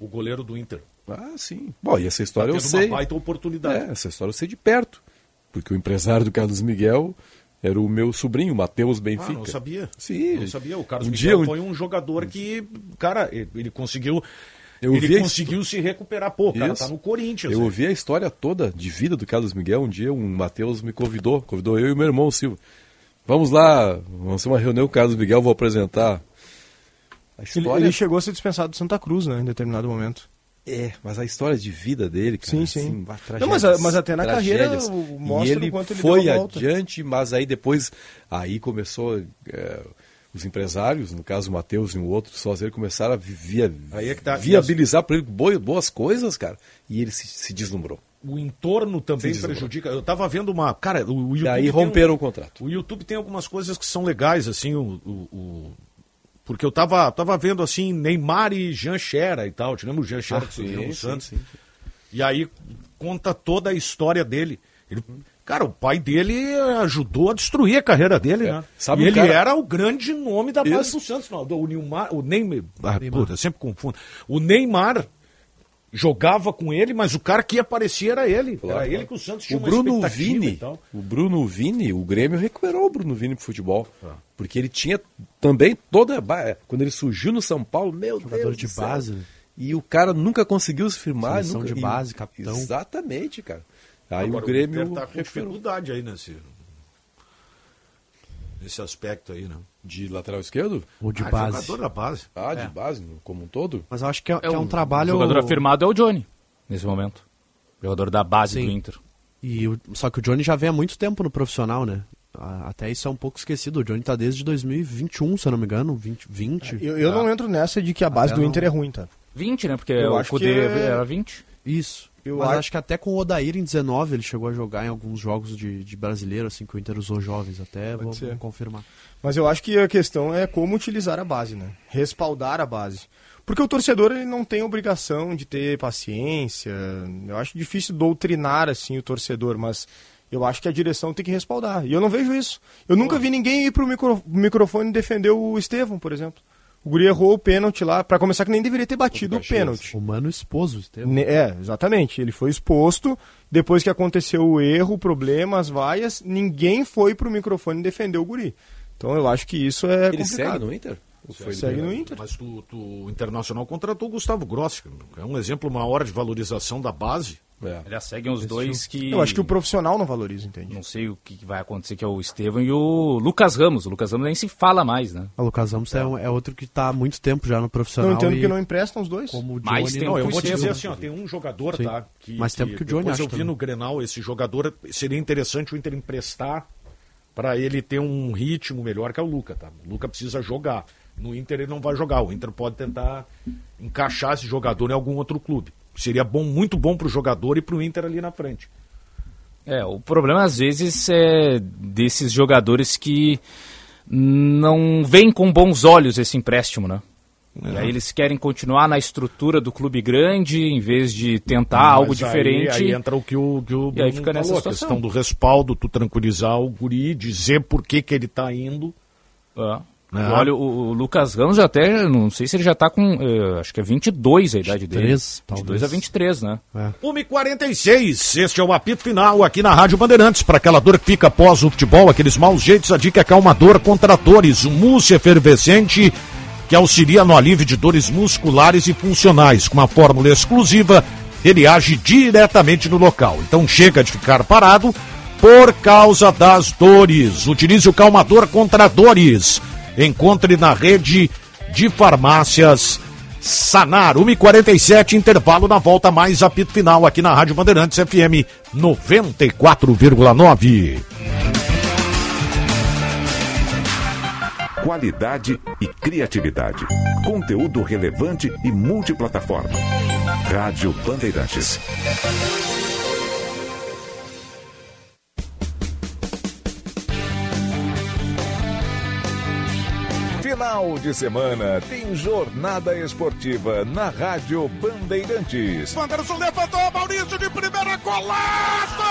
o goleiro do Inter. Ah, sim. Bom, e essa história Tá eu sei. uma baita oportunidade. É, essa história eu sei de perto. Porque o empresário do Carlos Miguel era o meu sobrinho, o Matheus Benfica. Ah, não sabia. Sim. Não sabia. O Carlos um Miguel dia, foi um jogador que, cara, ele ele conseguiu. Eu ele conseguiu se recuperar. Pô, o cara Isso. tá no Corinthians. Eu né? ouvi a história toda de vida do Carlos Miguel. Um dia um Matheus me convidou, convidou eu e meu irmão o Silva. Vamos lá, vamos ter uma reunião com o Carlos Miguel, vou apresentar. A Ele, história ele chegou a ser dispensado do Santa Cruz, né? Em determinado momento. É, mas a história de vida dele, cara, Sim, sim. assim, vai, Não, mas mas até na carreira tragédias. o- mostra e o ele quanto ele foi deu a volta. adiante, mas aí depois aí começou é, os empresários, no caso o Matheus e o outro sócio, ele começaram a via, Aí é que tá- viabilizar para ele boas coisas, cara, e ele se, se deslumbrou. O entorno também prejudica. Eu tava vendo uma. Cara, o, o YouTube. E aí romperam um- o contrato. O YouTube tem algumas coisas que são legais, assim, o. o- o- Porque eu tava, tava vendo assim, Neymar e Jean Xera e tal. Tivemos o Jean Xera Ah, que sim, no sim, Santos. sim. E aí conta toda a história dele. Ele, cara, o pai dele ajudou a destruir a carreira dele, É. né? Sabe e ele cara- era o grande nome da base do Santos. Não, o Neymar, o Neymar, ah, puta, eu sempre confundo. O Neymar jogava com ele, mas o cara que aparecia era ele. Claro, era ele que o Santos tinha o Bruno Vini, e tal. o Bruno Vini, o Grêmio recuperou o Bruno Vini pro futebol. Ah. Porque ele tinha também toda a ba- quando ele surgiu no São Paulo, meu Jogador Deus de do céu. base, né? E o cara nunca conseguiu se firmar, Seleção nunca, de e- base, capitão. Exatamente, cara. Aí Agora, o Grêmio Inter tá com recuperou. dificuldade aí nesse. Nesse aspecto aí, né? De lateral esquerdo? Ou de Ah, base. jogador da base. Ah, de É. base, no- como um todo? Mas eu acho que é, que É é um trabalho. O jogador afirmado é o Johnny, nesse momento. Jogador da base Sim. do Inter. E o- só que o Johnny já vem há muito tempo no profissional, né? A- Até isso é um pouco esquecido. O Johnny tá desde 2021, se eu não me engano. 20. 20. Eu, eu não entro nessa de que a base Até do não. Inter é ruim, tá? 20, né? Porque Eu o acho Cudê que é- era 20. Isso. Eu acho- acho que até com o Odair em 19 ele chegou a jogar em alguns jogos de, de brasileiro, assim, que o Inter usou jovens até. Vou, vou confirmar. Mas eu acho que a questão é como utilizar a base, né? Respaldar a base. Porque o torcedor ele não tem obrigação de ter paciência. Eu acho difícil doutrinar assim o torcedor, mas eu acho que a direção tem que respaldar. E eu não vejo isso. Eu nunca vi ninguém ir pro micro- microfone defender o Estevão, por exemplo. O Guri errou o pênalti lá, pra começar que nem deveria ter batido o pênalti. O mano esposo, Estevam. Ne- É, exatamente. Ele foi exposto. Depois que aconteceu o erro, o problema, as vaias, ninguém foi pro microfone defender o Guri. Então eu acho que isso é Ele complicado. segue no Inter? Foi Segue liberado? no Inter. Mas tu, tu- o Internacional contratou o Gustavo Grossi. que É um exemplo maior de valorização da base. É. Aliás, seguem os dois que. Eu acho que o profissional não valoriza, entende? Não sei o que que vai acontecer, que é o Estevam e o Lucas Ramos. O Lucas Ramos nem se fala mais, né? O Lucas Ramos é, um- é outro que tá há muito tempo já no profissional. Não entendo e que não emprestam os dois. Como o Mais Johnny tempo Não, eu que o vou te dizer assim, ó, tem um jogador, Sim. tá? Que, Mais tempo que o Johnny, depois acho eu vi também. no Grenal, esse jogador, seria interessante o Inter emprestar para ele ter um ritmo melhor que é o Luca, tá? O Luca precisa jogar. No Inter ele não vai jogar. O Inter pode tentar encaixar esse jogador em algum outro clube. Seria bom, muito bom pro jogador e pro Inter ali na frente. É, o problema às vezes é desses jogadores que não veem com bons olhos esse empréstimo, né? E aí eles querem continuar na estrutura do clube grande em vez de tentar Mas algo aí- diferente. Aí, entra o que o, que o E aí fica nessa falou, a situação. questão do respaldo, tu tranquilizar o guri, dizer por que, que ele tá indo. É. É. E Olha, o, o Lucas Ramos já até, não sei se ele já tá com, eh, acho que é 22 a idade dele. 23, 22 talvez. a 23, né? 1h46, este é o apito final aqui na Rádio Bandeirantes. Para aquela dor que fica após o futebol, aqueles maus jeitos, a dica é calmador contra dores. Um mousse efervescente que auxilia no alívio de dores musculares e funcionais. Com uma fórmula exclusiva, ele age diretamente no local. Então chega de ficar parado por causa das dores. Utilize o calmador contra dores. Encontre na rede de farmácias Sanar, 1h47, intervalo na volta mais apito final aqui na Rádio Bandeirantes FM 94,9. Qualidade e criatividade. Conteúdo relevante e multiplataforma. Rádio Bandeirantes. Final de semana tem jornada esportiva na Rádio Bandeirantes. Wanderson levantou, Maurício de primeira golaço!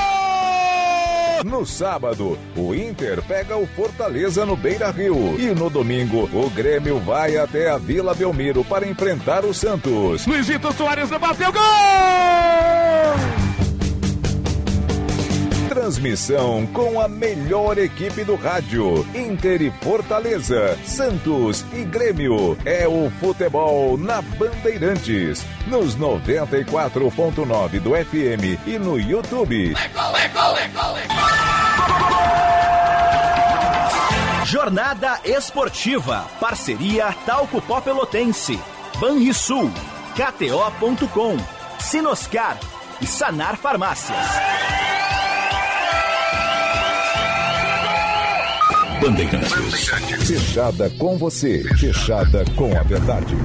No sábado, o Inter pega o Fortaleza no Beira Rio. E no domingo, o Grêmio vai até a Vila Belmiro para enfrentar o Santos. Luizito Soares bateu gol! Transmissão com a melhor equipe do rádio. Inter e Fortaleza, Santos e Grêmio. É o futebol na Bandeirantes. Nos 94.9 do FM e no YouTube. Jornada Esportiva. Parceria Talco Pó Pelotense. Banrisul. KTO.com. Sinoscar. E Sanar Farmácias. Bandeirantes. Fechada com você. Fechada com a verdade.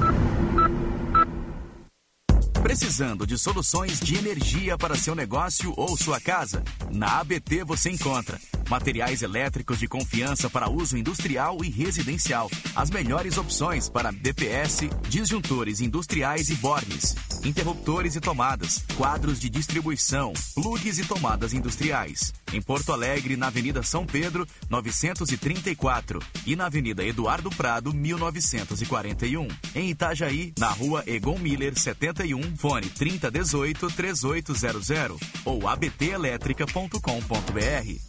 Precisando de soluções de energia para seu negócio ou sua casa? Na ABT você encontra materiais elétricos de confiança para uso industrial e residencial. As melhores opções para DPS, disjuntores industriais e bornes, interruptores e tomadas, quadros de distribuição, plugs e tomadas industriais. Em Porto Alegre, na Avenida São Pedro, 934 e na Avenida Eduardo Prado, 1941. Em Itajaí, na Rua Egon Miller, 71, fone 3018-3800 ou abtelétrica.com.br.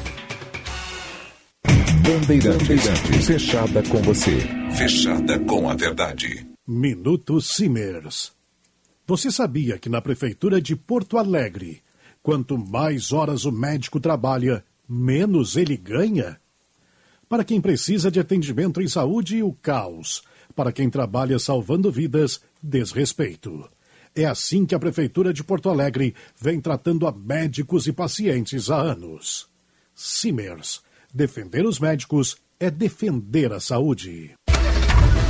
Bandeirantes, fechada com você. Fechada com a verdade. Minuto Simers. Você sabia que na Prefeitura de Porto Alegre, quanto mais horas o médico trabalha, menos ele ganha? Para quem precisa de atendimento em saúde, o caos. Para quem trabalha salvando vidas, desrespeito. É assim que a Prefeitura de Porto Alegre vem tratando a médicos e pacientes há anos. Simers. Defender os médicos é defender a saúde.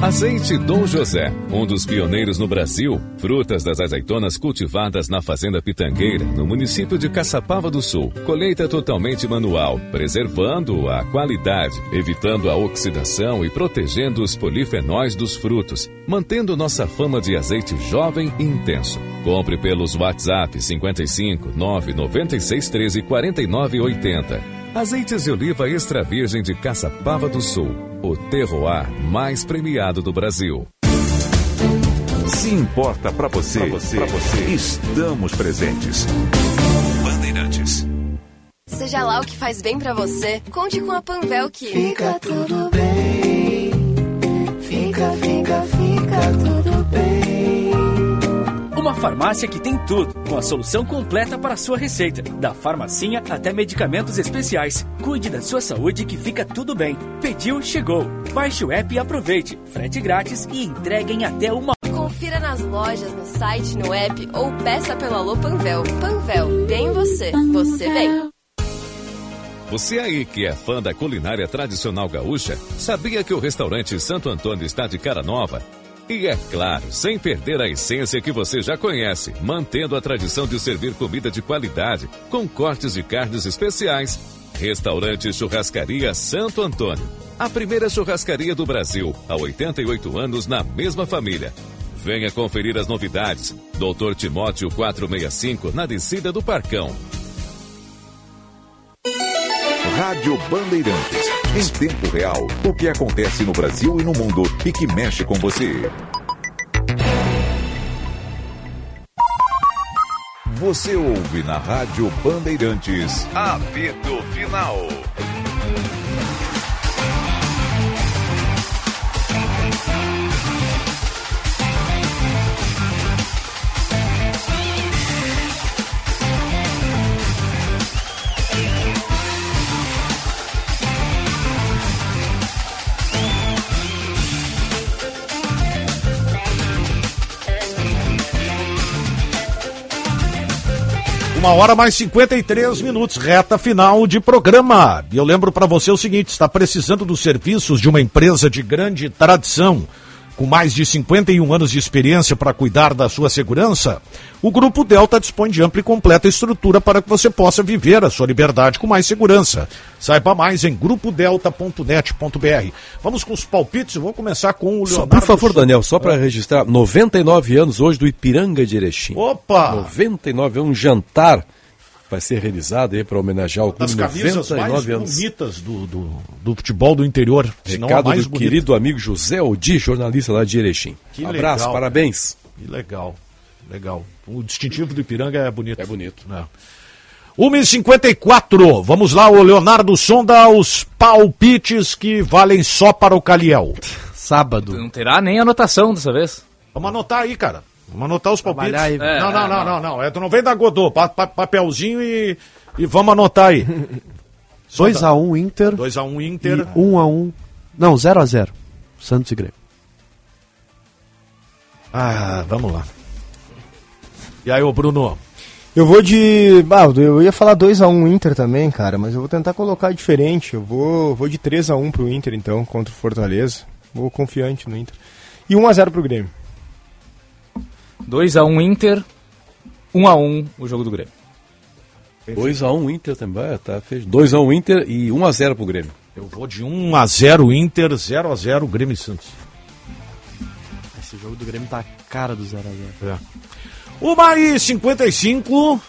Azeite Dom José, um dos pioneiros no Brasil, frutas das azeitonas cultivadas na Fazenda Pitangueira, no município de Caçapava do Sul. Colheita totalmente manual, preservando a qualidade, evitando a oxidação e protegendo os polifenóis dos frutos, mantendo nossa fama de azeite jovem e intenso. Compre pelos WhatsApp 55 996 13 49 80. Azeites de oliva extra virgem de Caçapava do Sul, o terroir mais premiado do Brasil. Se importa para você, pra você, pra você, estamos presentes. Bandeirantes. Seja lá o que faz bem para você, conte com a Panvel que fica tudo bem. Fica, fica, fica tudo farmácia que tem tudo, com a solução completa para a sua receita. Da farmacinha até medicamentos especiais. Cuide da sua saúde que fica tudo bem. Pediu, chegou. Baixe o app e aproveite. Frete grátis e entreguem até uma. Confira nas lojas, no site, no app ou peça pelo Alô Panvel. Panvel, bem você, você bem. Você aí que é fã da culinária tradicional gaúcha, sabia que o restaurante Santo Antônio está de cara nova? E é claro, sem perder a essência que você já conhece, mantendo a tradição de servir comida de qualidade, com cortes de carnes especiais. Restaurante Churrascaria Santo Antônio. A primeira churrascaria do Brasil, há 88 anos na mesma família. Venha conferir as novidades. Doutor Timóteo 465, na descida do Parcão. Rádio Bandeirantes. Em tempo real, o que acontece no Brasil e no mundo e que mexe com você. Você ouve na Rádio Bandeirantes. Apito Final. Uma hora mais 53 minutos, reta final de programa. E eu lembro para você o seguinte: está precisando dos serviços de uma empresa de grande tradição, com mais de 51 anos de experiência para cuidar da sua segurança? O Grupo Delta dispõe de ampla e completa estrutura para que você possa viver a sua liberdade com mais segurança. Saiba mais em grupodelta.net.br. Vamos com os palpites, eu vou começar com o Leonardo. Só, por favor, Daniel, só para registrar, 99 anos hoje do Ipiranga de Erechim. Opa! 99 é um jantar vai ser realizado aí para homenagear o clube das camisas 99 mais anos. bonitas do, do, do futebol do interior. Recado mais do bonita. querido amigo José Odi, jornalista lá de Erechim. Que Abraço, legal. parabéns. Que legal, legal. O distintivo do Ipiranga é bonito. É bonito. É. 1h54, vamos lá, o Leonardo sonda os palpites que valem só para o Caliel. Sábado. Não terá nem anotação dessa vez. Vamos anotar aí, cara. Vamos anotar os palpites. Aí. É, não, não, é, não, não. não, não. É, tu não vem da Godot. Pa, pa- papelzinho e, e vamos anotar aí. 2x1 Inter 2x1 e Inter. 1x1. Não, 0x0. Santos e Grêmio. Ah, vamos lá. E aí, ô Bruno? Eu vou de. Ah, eu ia falar 2x1 Inter também, cara, mas eu vou tentar colocar diferente. Eu vou, vou de 3x1 pro Inter, então, contra o Fortaleza. Vou confiante no Inter. E 1x0 pro Grêmio. 2x1 Inter, 1x1 o jogo do Grêmio. 2x1 Inter também, tá, fez 2x1 Inter e 1x0 pro Grêmio. Eu vou de 1x0 Inter, 0x0 Grêmio e Santos. Esse jogo do Grêmio tá a cara do 0x0. É. Uma e 55.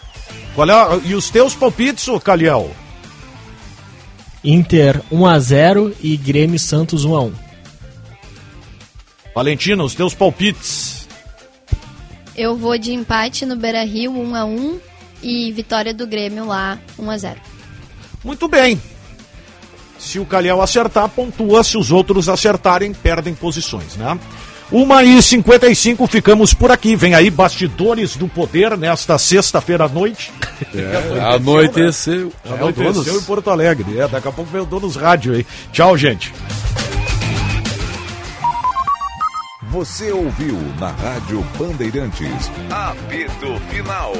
Qual é? E os teus palpites, ô Caliel? Inter 1x0 e Grêmio e Santos 1x1. Valentina, os teus palpites. Eu vou de empate no Beira Rio 1x1 e vitória do Grêmio lá 1x0. Muito bem. Se o Calhau acertar, pontua. Se os outros acertarem, perdem posições, né? Uma e 55 ficamos por aqui. Vem aí Bastidores do Poder nesta sexta-feira à noite. É, anoiteceu. É, anoiteceu em Porto Alegre. É, daqui a pouco vem o Donos Rádio aí. Tchau, gente. Você ouviu na Rádio Bandeirantes. Apito Final.